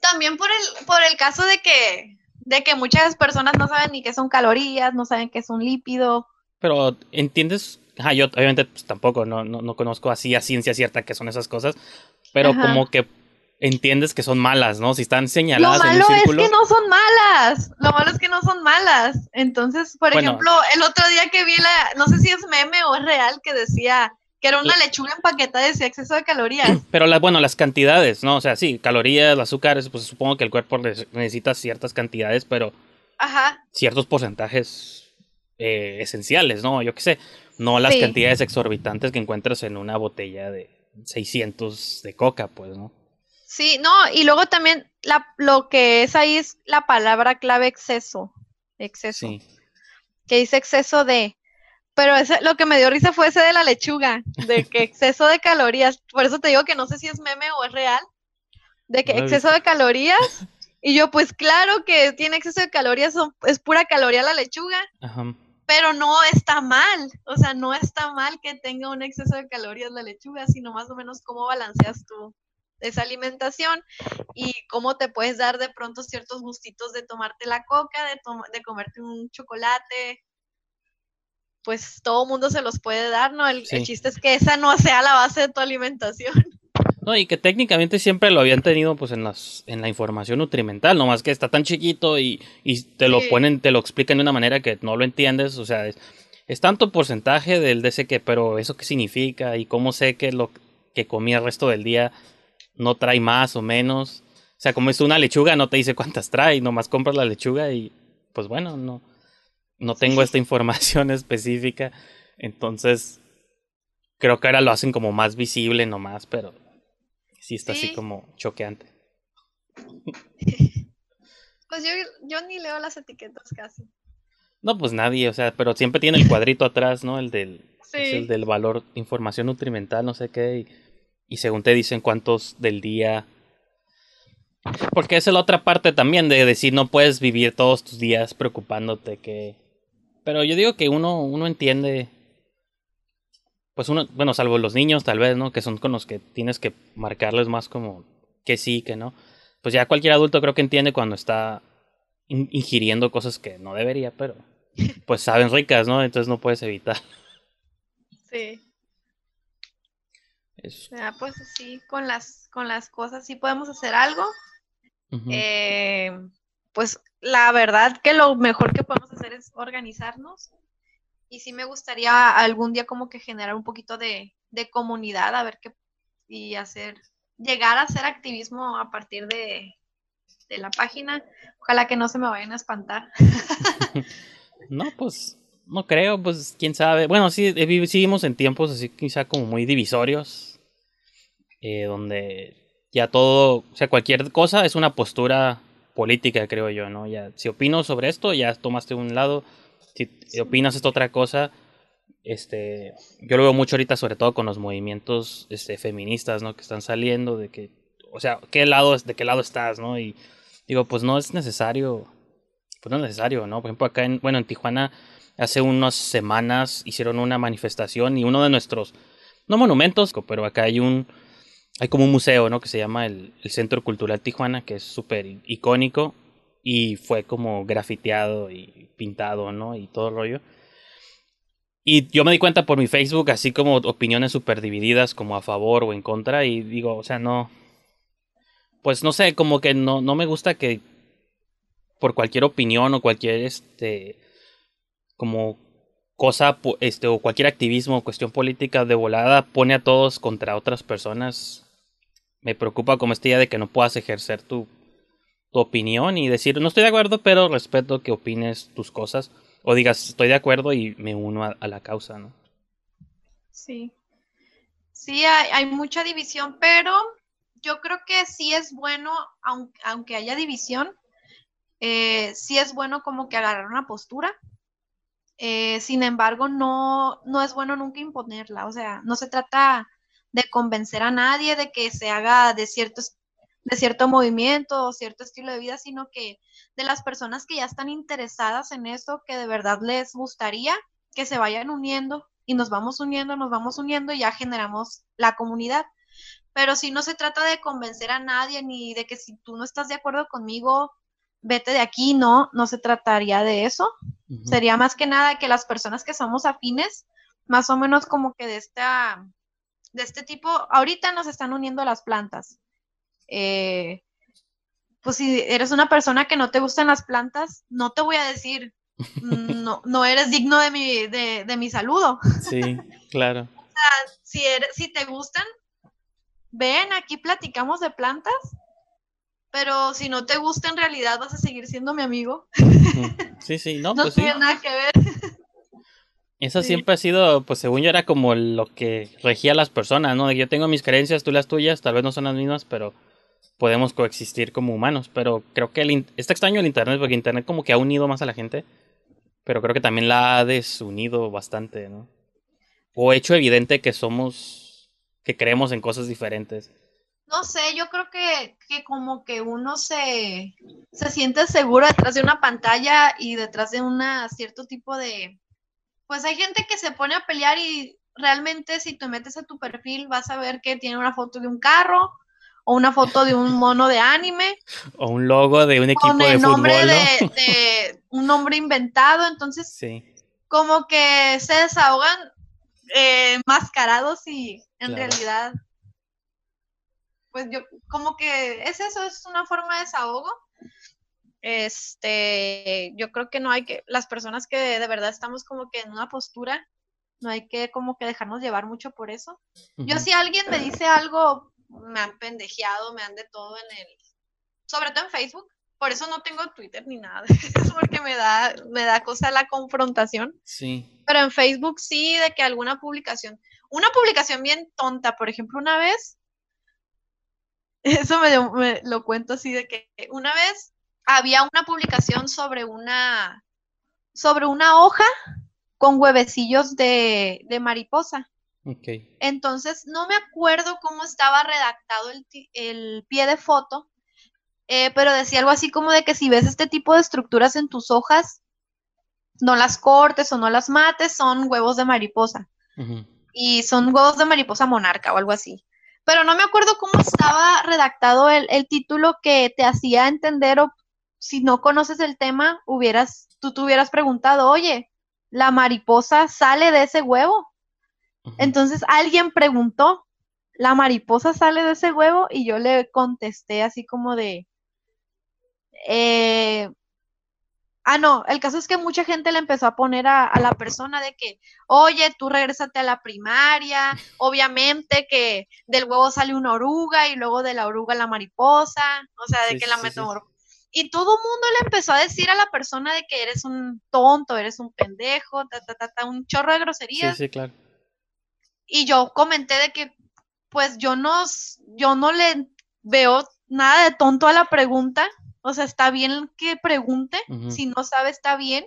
D: también por el, por el caso de que, de que muchas personas no saben ni qué son calorías, no saben qué es un lípido.
E: Pero, ¿entiendes? Yo obviamente pues, tampoco no, no, conozco así a ciencia cierta qué son esas cosas, pero como que entiendes que son malas, ¿no? Si están señaladas
D: Lo malo
E: en un
D: círculo... es que no son malas. Lo malo es que no son malas. Entonces, por ejemplo, el otro día que vi la, no sé si es meme o es real, que decía que era una lechuga empaquetada de exceso de calorías.
E: Pero las, bueno, las cantidades, ¿no? O sea, sí, calorías, azúcares, pues supongo que el cuerpo necesita ciertas cantidades, pero
D: Ajá.
E: ciertos porcentajes eh, esenciales, ¿no? Yo qué sé, no las cantidades exorbitantes que encuentras en una botella de 600 de coca, pues, ¿no?
D: Sí, no, y luego también la, lo que es ahí es la palabra clave exceso, exceso. Sí. Que dice exceso de, pero ese, lo que me dio risa fue ese de la lechuga, de que exceso de calorías. Por eso te digo que no sé si es meme o es real. De que exceso de calorías. Y yo, pues claro que tiene exceso de calorías, es pura caloría la lechuga. Pero no está mal. O sea, no está mal que tenga un exceso de calorías la lechuga, sino más o menos cómo balanceas tú esa alimentación y cómo te puedes dar de pronto ciertos gustitos de tomarte la coca, de, de comerte un chocolate, pues todo mundo se los puede dar, ¿no? El, chiste es que esa no sea la base de tu alimentación.
E: No, y que técnicamente siempre lo habían tenido pues en las en la información nutrimental, nomás que está tan chiquito y, y te lo ponen, te lo explican de una manera que no lo entiendes, o sea, es, tanto porcentaje del DC que, pero eso qué significa y cómo sé que lo que comí el resto del día no trae más o menos. O sea, como es una lechuga, no te dice cuántas trae, nomás compras la lechuga y pues bueno, no no tengo esta información específica, entonces creo que ahora lo hacen como más visible nomás, pero sí está así como choqueante.
D: Pues yo, yo ni leo las etiquetas casi.
E: No, pues nadie, o sea, pero siempre tiene el cuadrito atrás, ¿no? El del, el del valor, información nutrimental, no sé qué, y, y según te dicen cuántos del día porque esa es la otra parte también de decir no puedes vivir todos tus días preocupándote que pero yo digo que uno, uno entiende. Pues uno, bueno, salvo los niños tal vez, ¿no? Que son con los que tienes que marcarles más como que sí, que no. Pues ya cualquier adulto creo que entiende cuando está ingiriendo cosas que no debería, pero pues saben ricas, ¿no? Entonces no puedes evitar.
D: Sí. Ya, pues sí, con las, con las cosas sí podemos hacer algo. eh, pues la verdad que lo mejor que podemos hacer es organizarnos y sí me gustaría algún día como que generar un poquito de, comunidad, a ver qué, y hacer, llegar a hacer activismo a partir de, la página. Ojalá que no se me vayan a espantar.
E: no, pues no creo, pues quién sabe. Bueno, sí, vivimos en tiempos así quizá como muy divisorios. eh, donde ya todo, o sea, cualquier cosa es una postura política, creo yo, ¿no? Ya, si opino sobre esto, ya tomaste un lado, si opinas esta otra cosa, este, yo lo veo mucho ahorita, sobre todo con los movimientos este, feministas, ¿no? Que están saliendo, de que, o sea, ¿qué lado, de qué lado estás, ¿no? Y digo, pues no es necesario, pues no es necesario, ¿no? Por ejemplo, acá en, bueno, en Tijuana, hace unas semanas hicieron una manifestación y uno de nuestros, no monumentos, pero acá hay un, hay como un museo, ¿no? Que se llama el, Centro Cultural Tijuana, que es súper icónico y fue como grafiteado y pintado, ¿no? Y todo el rollo. Y yo me di cuenta por mi Facebook, así como opiniones súper divididas, como a favor o en contra, y digo, o sea, no. Pues no sé, como que no, no me gusta que por cualquier opinión o cualquier este como cosa este o cualquier activismo o cuestión política de volada pone a todos contra otras personas me preocupa como esta idea de que no puedas ejercer tu, tu opinión y decir, no estoy de acuerdo, pero respeto que opines tus cosas. O digas, estoy de acuerdo y me uno a, la causa, ¿no?
D: Sí. Sí, hay, mucha división, pero yo creo que sí es bueno, aunque, aunque haya división, eh, sí es bueno como que agarrar una postura. Eh, sin embargo, no, no es bueno nunca imponerla. O sea, no se trata de convencer a nadie de que se haga de ciertos de cierto movimiento o cierto estilo de vida, sino que de las personas que ya están interesadas en esto, que de verdad les gustaría que se vayan uniendo y nos vamos uniendo, nos vamos uniendo y ya generamos la comunidad. Pero si no se trata de convencer a nadie ni de que si tú no estás de acuerdo conmigo, vete de aquí, no, no se trataría de eso. Sería más que nada que las personas que somos afines, más o menos como que de esta de este tipo, ahorita nos están uniendo las plantas. Eh, pues si eres una persona que no te gustan las plantas, no te voy a decir, no, no eres digno de mi, de, mi saludo.
E: Sí, claro.
D: o sea, si, eres, si te gustan, ven, aquí platicamos de plantas, pero si no te gusta en realidad vas a seguir siendo mi amigo.
E: Sí, sí, no,
D: no
E: pues
D: tiene nada que ver.
E: Eso siempre ha sido, pues según yo era como lo que regía a las personas, ¿no? De yo tengo mis creencias, tú las tuyas, tal vez no son las mismas, pero podemos coexistir como humanos. Pero creo que el, está extraño el Internet, porque Internet como que ha unido más a la gente, pero creo que también la ha desunido bastante, ¿no? O hecho evidente que somos, que creemos en cosas diferentes.
D: No sé, yo creo que, que como que uno se, se siente seguro detrás de una pantalla y detrás de un cierto tipo de, pues hay gente que se pone a pelear y realmente si te metes a tu perfil vas a ver que tiene una foto de un carro o una foto de un mono de anime.
E: O un logo de un equipo de
D: nombre
E: fútbol,
D: de, un nombre inventado entonces
E: sí.
D: como que se desahogan eh, mascarados y en realidad pues yo como que es eso es una forma de desahogo. Este, yo creo que no hay que, las personas que de verdad estamos como que en una postura, no hay que como que dejarnos llevar mucho por eso. Yo si alguien me dice algo, me han pendejeado, me han de todo en el, sobre todo en Facebook, por eso no tengo Twitter ni nada, es porque me da, me da cosa la confrontación.
E: Sí.
D: Pero en Facebook sí, de que alguna publicación, una publicación bien tonta, por ejemplo, una vez, eso me, me lo cuento así de que una vez había una publicación sobre una, sobre una hoja con huevecillos de, de mariposa.
E: Okay.
D: Entonces, no me acuerdo cómo estaba redactado el, el pie de foto, eh, pero decía algo así como de que si ves este tipo de estructuras en tus hojas, no las cortes o no las mates, son huevos de mariposa. Y son huevos de mariposa monarca o algo así. Pero no me acuerdo cómo estaba redactado el, el título que te hacía entender o si no conoces el tema, hubieras, tú te hubieras preguntado, oye, la mariposa sale de ese huevo. Entonces alguien preguntó, ¿la mariposa sale de ese huevo? Y yo le contesté así como de, eh, ah, no, el caso es que mucha gente le empezó a poner a, a, la persona de que, oye, tú regrésate a la primaria, obviamente que del huevo sale una oruga y luego de la oruga la mariposa, o sea, de que la sí, y todo el mundo le empezó a decir a la persona de que eres un tonto, eres un pendejo, ta, ta, ta, ta un chorro de groserías.
E: Sí, sí, claro.
D: Y yo comenté de que, pues yo no, yo no le veo nada de tonto a la pregunta. O sea, está bien que pregunte, si no sabe está bien.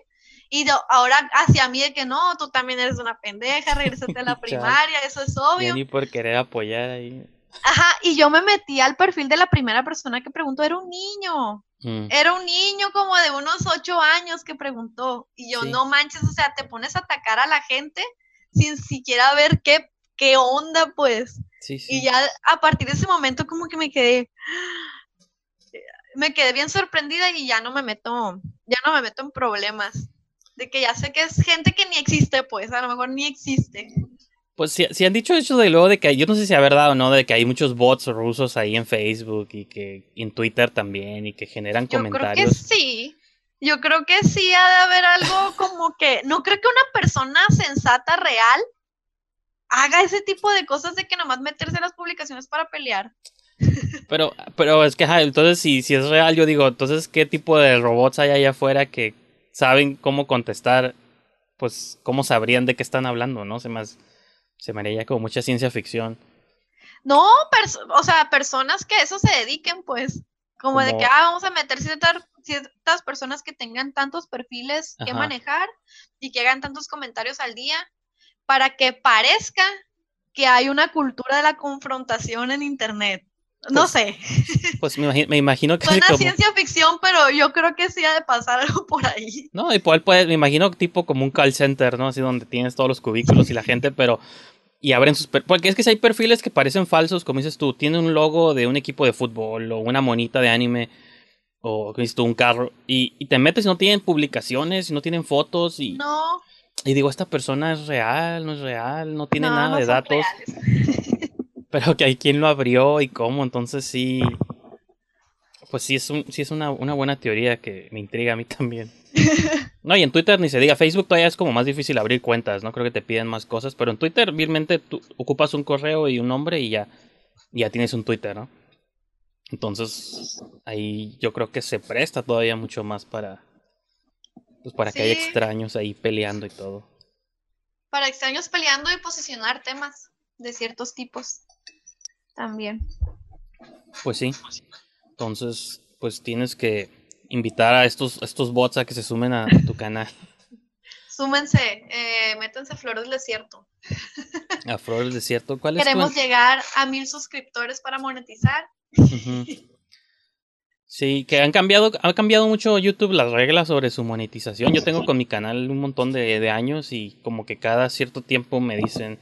D: Y de- ahora hacia mí de que no, tú también eres una pendeja, regrésate a la primaria, eso es obvio.
E: ni por querer apoyar ahí.
D: Ajá, y yo me metí al perfil de la primera persona que preguntó, era un niño.
E: Mm.
D: Era un niño como de unos ocho años que preguntó. Y yo,
E: Sí.
D: no manches, o sea, te pones a atacar a la gente sin siquiera ver qué, qué onda, pues.
E: Sí, sí.
D: Y ya a partir de ese momento como que me quedé, me quedé bien sorprendida y ya no me meto, ya no me meto en problemas. De que ya sé que es gente que ni existe, pues, a lo mejor ni existe.
E: Pues si, si han dicho eso de luego de que yo no sé si es verdad o no, de que hay muchos bots rusos ahí en Facebook y que y en Twitter también y que generan
D: Yo creo que
E: comentarios.
D: sí. Yo creo que sí ha de haber algo como que, no creo que una persona sensata real haga ese tipo de cosas de que nomás meterse en las publicaciones para pelear.
E: Pero, pero es que, entonces si, si es real, yo digo, entonces, ¿qué tipo de robots hay allá afuera que saben cómo contestar? Pues, ¿cómo sabrían de qué están hablando, no? Se me, se me haría ya como mucha ciencia ficción.
D: No, o sea, personas que a eso se dediquen, pues, como de que, ah, vamos a meter ciertas, ciertas personas que tengan tantos perfiles que manejar y que hagan tantos comentarios al día para que parezca que hay una cultura de la confrontación en Internet. No
E: Pues,
D: sé,
E: Pues me imagino, me imagino que
D: suena
E: como...
D: ciencia ficción, pero yo creo que sí ha de pasar algo por ahí.
E: No, igual puede, me imagino tipo como un call center, ¿no? Así donde tienes todos los cubículos y la gente, pero... Y abren sus... per- Porque es que si hay perfiles que parecen falsos, como dices tú, tiene un logo de un equipo de fútbol o una monita de anime o, tú, un carro y, y te metes y no tienen publicaciones y no tienen fotos y,
D: No,
E: y digo, esta persona es real, no es real, no tiene
D: no,
E: nada
D: no
E: de datos,
D: reales.
E: pero que hay quien lo abrió y cómo, entonces sí... Pues sí es, un, sí es una, una buena teoría que me intriga a mí también. No, y en Twitter ni se diga, Facebook todavía es como más difícil abrir cuentas, no creo que te piden más cosas, pero en Twitter vilmente tú ocupas un correo y un nombre y ya, y ya tienes un Twitter, ¿no? Entonces, ahí yo creo que se presta todavía mucho más para, pues para que haya extraños ahí peleando y todo.
D: Para extraños peleando y posicionar temas de ciertos tipos. También.
E: Pues sí. Entonces, pues tienes que invitar a estos, estos bots a que se sumen a tu canal,
D: Súmense, eh, métanse a Flor del Desierto.
E: a Flor del Desierto. ¿Cuál es tu-
D: Queremos llegar a mil suscriptores para monetizar.
E: Sí, que han cambiado, ha cambiado mucho YouTube las reglas sobre su monetización. Yo tengo con mi canal un montón de, de años y como que cada cierto tiempo me dicen,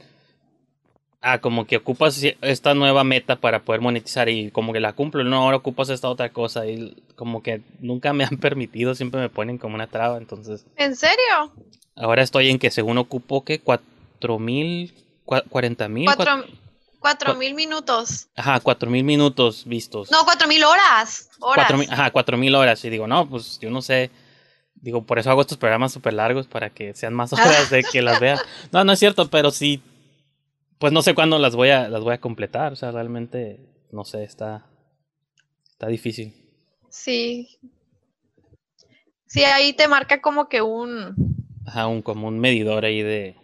E: ah, como que ocupas esta nueva meta para poder monetizar y como que la cumplo, no, ahora ocupas esta otra cosa y como que nunca me han permitido, siempre me ponen como una traba, entonces
D: ¿En serio?
E: ahora estoy en que según ocupo que cuatro mil, cua- cuarenta mil,
D: Cuatro, cuatro
E: cua-
D: mil minutos.
E: ajá, cuatro mil minutos vistos.
D: No, cuatro mil horas. Horas.
E: Ajá, cuatro mil horas. Y digo, no, pues yo no sé. Digo, por eso hago estos programas súper largos para que sean más horas de que las vea. No, no es cierto, pero sí. Pues no sé cuándo las voy a, las voy a completar. O sea, realmente, no sé, está. Está difícil.
D: Sí. Sí, ahí te marca como que un.
E: Ajá, un, como un medidor ahí de.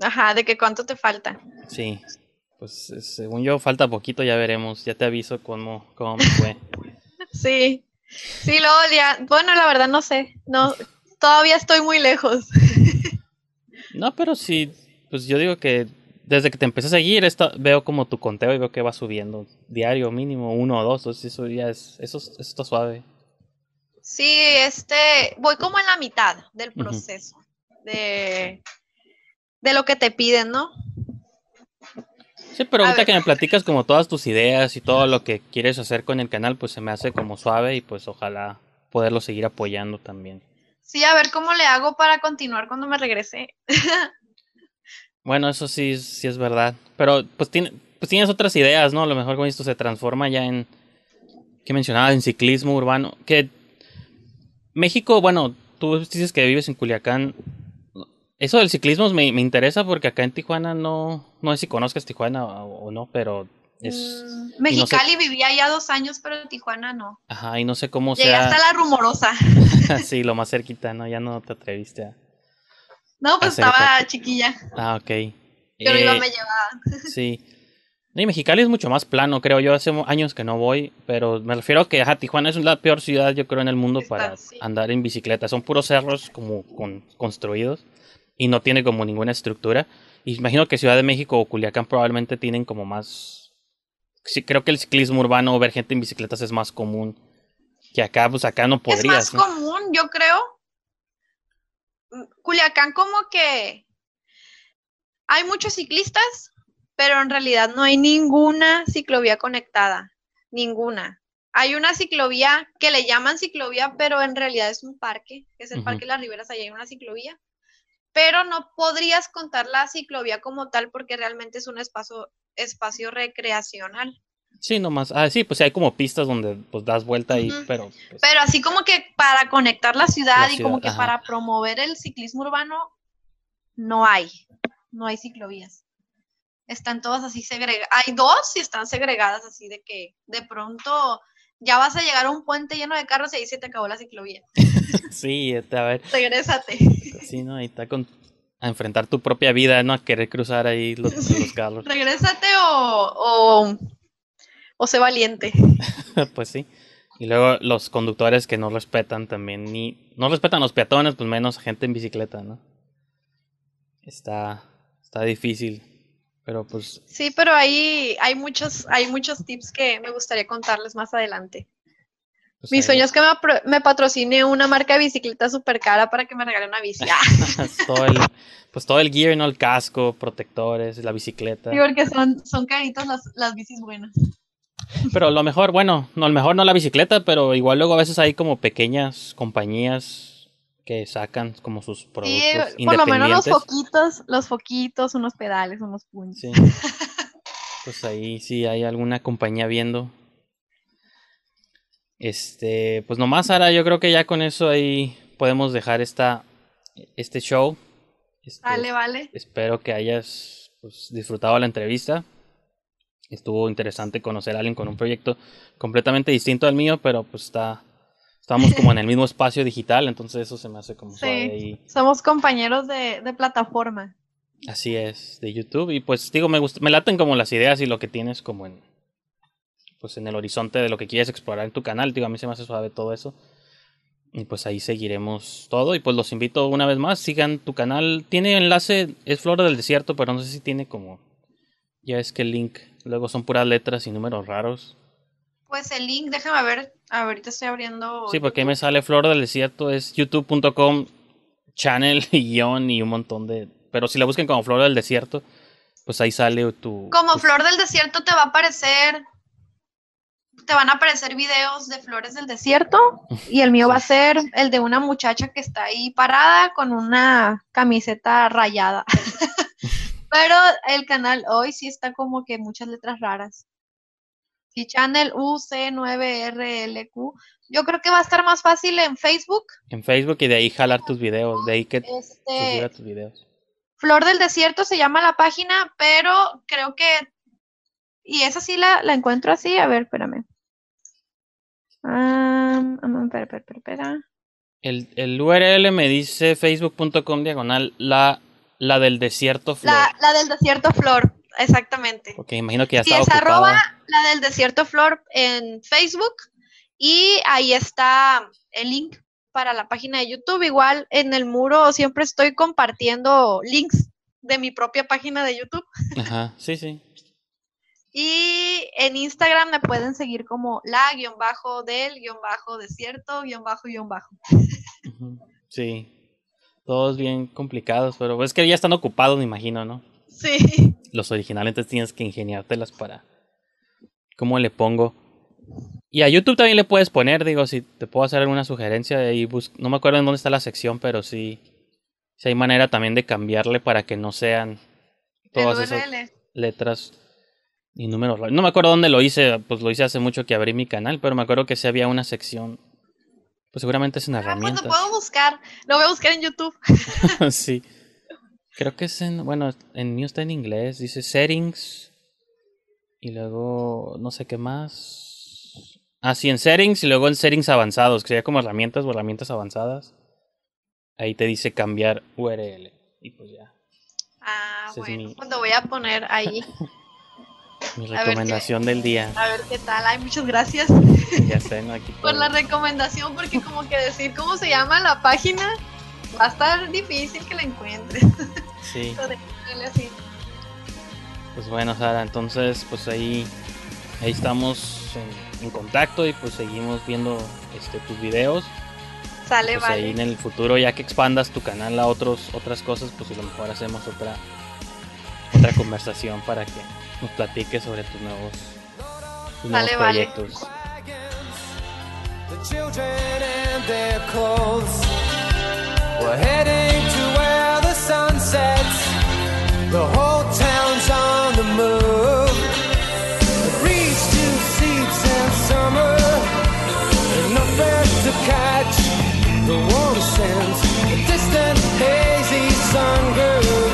D: Ajá, de que cuánto te falta.
E: Sí. Pues según yo, falta poquito, ya veremos. Ya te aviso cómo, cómo me fue.
D: Sí. Sí, luego ya. Bueno, la verdad no sé. No, todavía estoy muy lejos.
E: No, pero sí. Pues yo digo que desde que te empecé a seguir, esta, veo como tu conteo y veo que va subiendo diario mínimo uno o dos. Entonces eso ya es, eso, eso está suave.
D: Sí, este, voy como en la mitad del proceso de, de lo que te piden, ¿no?
E: Sí, pero ahorita que me platicas como todas tus ideas y todo lo que quieres hacer con el canal, pues se me hace como suave y pues ojalá poderlo seguir apoyando también.
D: Sí, a ver cómo le hago para continuar cuando me regrese.
E: Bueno, eso sí, sí es verdad. Pero pues, tiene, pues tienes otras ideas, ¿no? A lo mejor con esto se transforma ya en... ¿Qué mencionabas? En ciclismo urbano. Que México, bueno, tú dices que vives en Culiacán. Eso del ciclismo me, me interesa porque acá en Tijuana no... No sé si conozcas Tijuana o, o no, pero es...
D: Mm,
E: y no sé-
D: Mexicali vivía ya dos años, pero en Tijuana no.
E: Ajá, y no sé cómo
D: Llegué
E: sea...
D: hasta la rumorosa.
E: sí, lo más cerquita, ¿no? Ya no te atreviste a...
D: No, pues estaba chiquilla.
E: Ah, ok.
D: Pero iba
E: Eh,
D: me llevaba.
E: Sí. Y Mexicali es mucho más plano, creo yo. Hace años que no voy, pero me refiero a que ajá, Tijuana es la peor ciudad, yo creo, en el mundo
D: Está,
E: para
D: sí.
E: andar en bicicleta. Son puros cerros como con- construidos y no tiene como ninguna estructura. Y imagino que Ciudad de México o Culiacán probablemente tienen como más. Sí, creo que el ciclismo urbano o ver gente en bicicletas es más común que acá, pues acá no podrías.
D: es
E: ¿no?
D: más común, yo creo. Culiacán como que hay muchos ciclistas, pero en realidad no hay ninguna ciclovía conectada, ninguna. Hay una ciclovía que le llaman ciclovía, pero en realidad es un parque, que es el
E: Ujú.
D: Parque Las Riberas, allá hay una ciclovía. Pero no podrías contar la ciclovía como tal porque realmente es un espacio, espacio recreacional.
E: Sí, nomás. Ah, sí, pues sí, hay como pistas donde pues das vuelta ahí,
D: Ujú.
E: pero. pues,
D: Pero así como que para conectar la ciudad,
E: La
D: y como que
E: ajá.
D: para promover el ciclismo urbano, no hay. No hay ciclovías. Están todas así segregadas. Hay dos y están segregadas así de que de pronto ya vas a llegar a un puente lleno de carros y ahí se te acabó la ciclovía.
E: sí, este, a ver.
D: Regrésate.
E: Sí, ¿no? Ahí está con. A enfrentar tu propia vida, ¿no? A querer cruzar ahí los, los carros.
D: Regrésate o, o, o sé valiente.
E: pues sí. Y luego los conductores que no respetan también, ni. No respetan los peatones, pues menos gente en bicicleta, ¿no? Está. Está difícil. Pero pues.
D: Sí, pero ahí hay muchos, hay muchos tips que me gustaría contarles más adelante.
E: pues
D: Mi sueño es que me, me patrocine una marca de bicicleta súper cara para que me regale una bici.
E: Todo el, pues todo el gear, ¿no? El casco, protectores, la bicicleta.
D: sí, porque son, son caritas las, las bicis buenas.
E: Pero lo mejor, bueno, no, lo mejor no la bicicleta, pero igual luego a veces hay como pequeñas compañías que sacan como sus productos
D: Sí, por lo menos los
E: independientes.
D: foquitos, los foquitos, unos pedales, unos puños.
E: Sí. Pues ahí sí hay alguna compañía viendo. Este, pues nomás Sara, yo creo que ya con eso ahí podemos dejar esta este show. Este,
D: Vale, vale.
E: Espero que hayas pues, disfrutado la entrevista. Estuvo interesante conocer a alguien con un proyecto completamente distinto al mío, pero pues está estamos como en el mismo espacio digital, entonces eso se me hace como
D: Sí.
E: suave y
D: Somos compañeros de, de plataforma.
E: Así es, de YouTube. Y pues digo, me gust- me laten como las ideas y lo que tienes como en pues en el horizonte de lo que quieres explorar en tu canal. Digo, a mí se me hace suave todo eso. Y pues ahí seguiremos todo. Y pues los invito una vez más, sigan tu canal. Tiene enlace, es Flora del Desierto, pero no sé si tiene como. Ya es que el link. Luego son puras letras y números raros.
D: Pues el link, déjame ver. Ahorita estoy abriendo.
E: Sí, porque ahí me sale Flora del Desierto, es youtube.com, channel y guion y un montón de. Pero si la buscan como Flora del Desierto, pues ahí sale tu.
D: Como
E: tu-
D: flor del desierto te va a aparecer. Te van a aparecer videos de flores del desierto. Y el mío va a ser el de una muchacha que está ahí parada con una camiseta rayada. Pero el canal hoy sí está como que muchas letras raras. Channel UC9RLQ. Yo creo que va a estar más fácil en Facebook.
E: en Facebook y de ahí jalar tus videos, de ahí que
D: Este,
E: tus videos.
D: Flor del Desierto se llama la página, pero creo que. Y esa sí la, la encuentro así. A ver, espérame. Ah, espera, espera, espera, espera.
E: El, el URL me dice facebook.com diagonal la, la del desierto flor.
D: La, la del Desierto Flor, exactamente.
E: Porque imagino que ya
D: Sí,
E: está
D: es
E: ocupada.
D: arroba la del Desierto Flor en Facebook. Y ahí está el link para la página de YouTube. Igual en el muro siempre estoy compartiendo links de mi propia página de YouTube.
E: Ajá, sí, sí.
D: Y en Instagram me pueden seguir como la guion bajo del guion bajo desierto guion bajo guion bajo.
E: Sí. Todos bien complicados, pero es que ya están ocupados, me imagino, ¿no?
D: Sí.
E: Los originales, entonces tienes que ingeniártelas para. ¿Cómo le pongo? Y a YouTube también le puedes poner, digo, si te puedo hacer alguna sugerencia de ahí, bus- no me acuerdo en dónde está la sección, pero sí, sí hay manera también de cambiarle para que no sean todas esas letras y números. No me acuerdo dónde lo hice, pues lo hice hace mucho que abrí mi canal, pero me acuerdo que sí había una sección, pues seguramente es en
D: Ah, pues
E: herramientas.
D: lo puedo buscar. Lo voy a buscar en YouTube.
E: sí. Creo que es en, bueno, en mío está en inglés, dice settings y luego no sé qué más. Ah, sí, en settings y luego en settings avanzados, que sería como herramientas o herramientas avanzadas. Ahí te dice cambiar URL y pues ya.
D: Ah,
E: Ese
D: bueno.
E: mi-
D: Pues lo voy a poner ahí.
E: Mi recomendación del día.
D: A ver qué tal. Ay, muchas gracias.
E: Ya tengo aquí
D: Por la recomendación, porque como que decir cómo se llama la página va a estar difícil que la encuentres.
E: Sí.
D: así.
E: Pues bueno, Sara, entonces pues ahí, ahí estamos en, en contacto y pues seguimos viendo este tus videos.
D: Sale,
E: Pues
D: vale.
E: ahí en el futuro, ya que expandas tu canal a otros, otras cosas, pues a lo mejor hacemos otra, otra conversación para que nos platiques sobre tus nuevos, tus nuevos
D: vale.
E: proyectos.
F: We're heading to where the sun sets. The whole town's on the move. The breeze to seeds in summer. And no birds to catch. The warm scents. The distant hazy sun groove.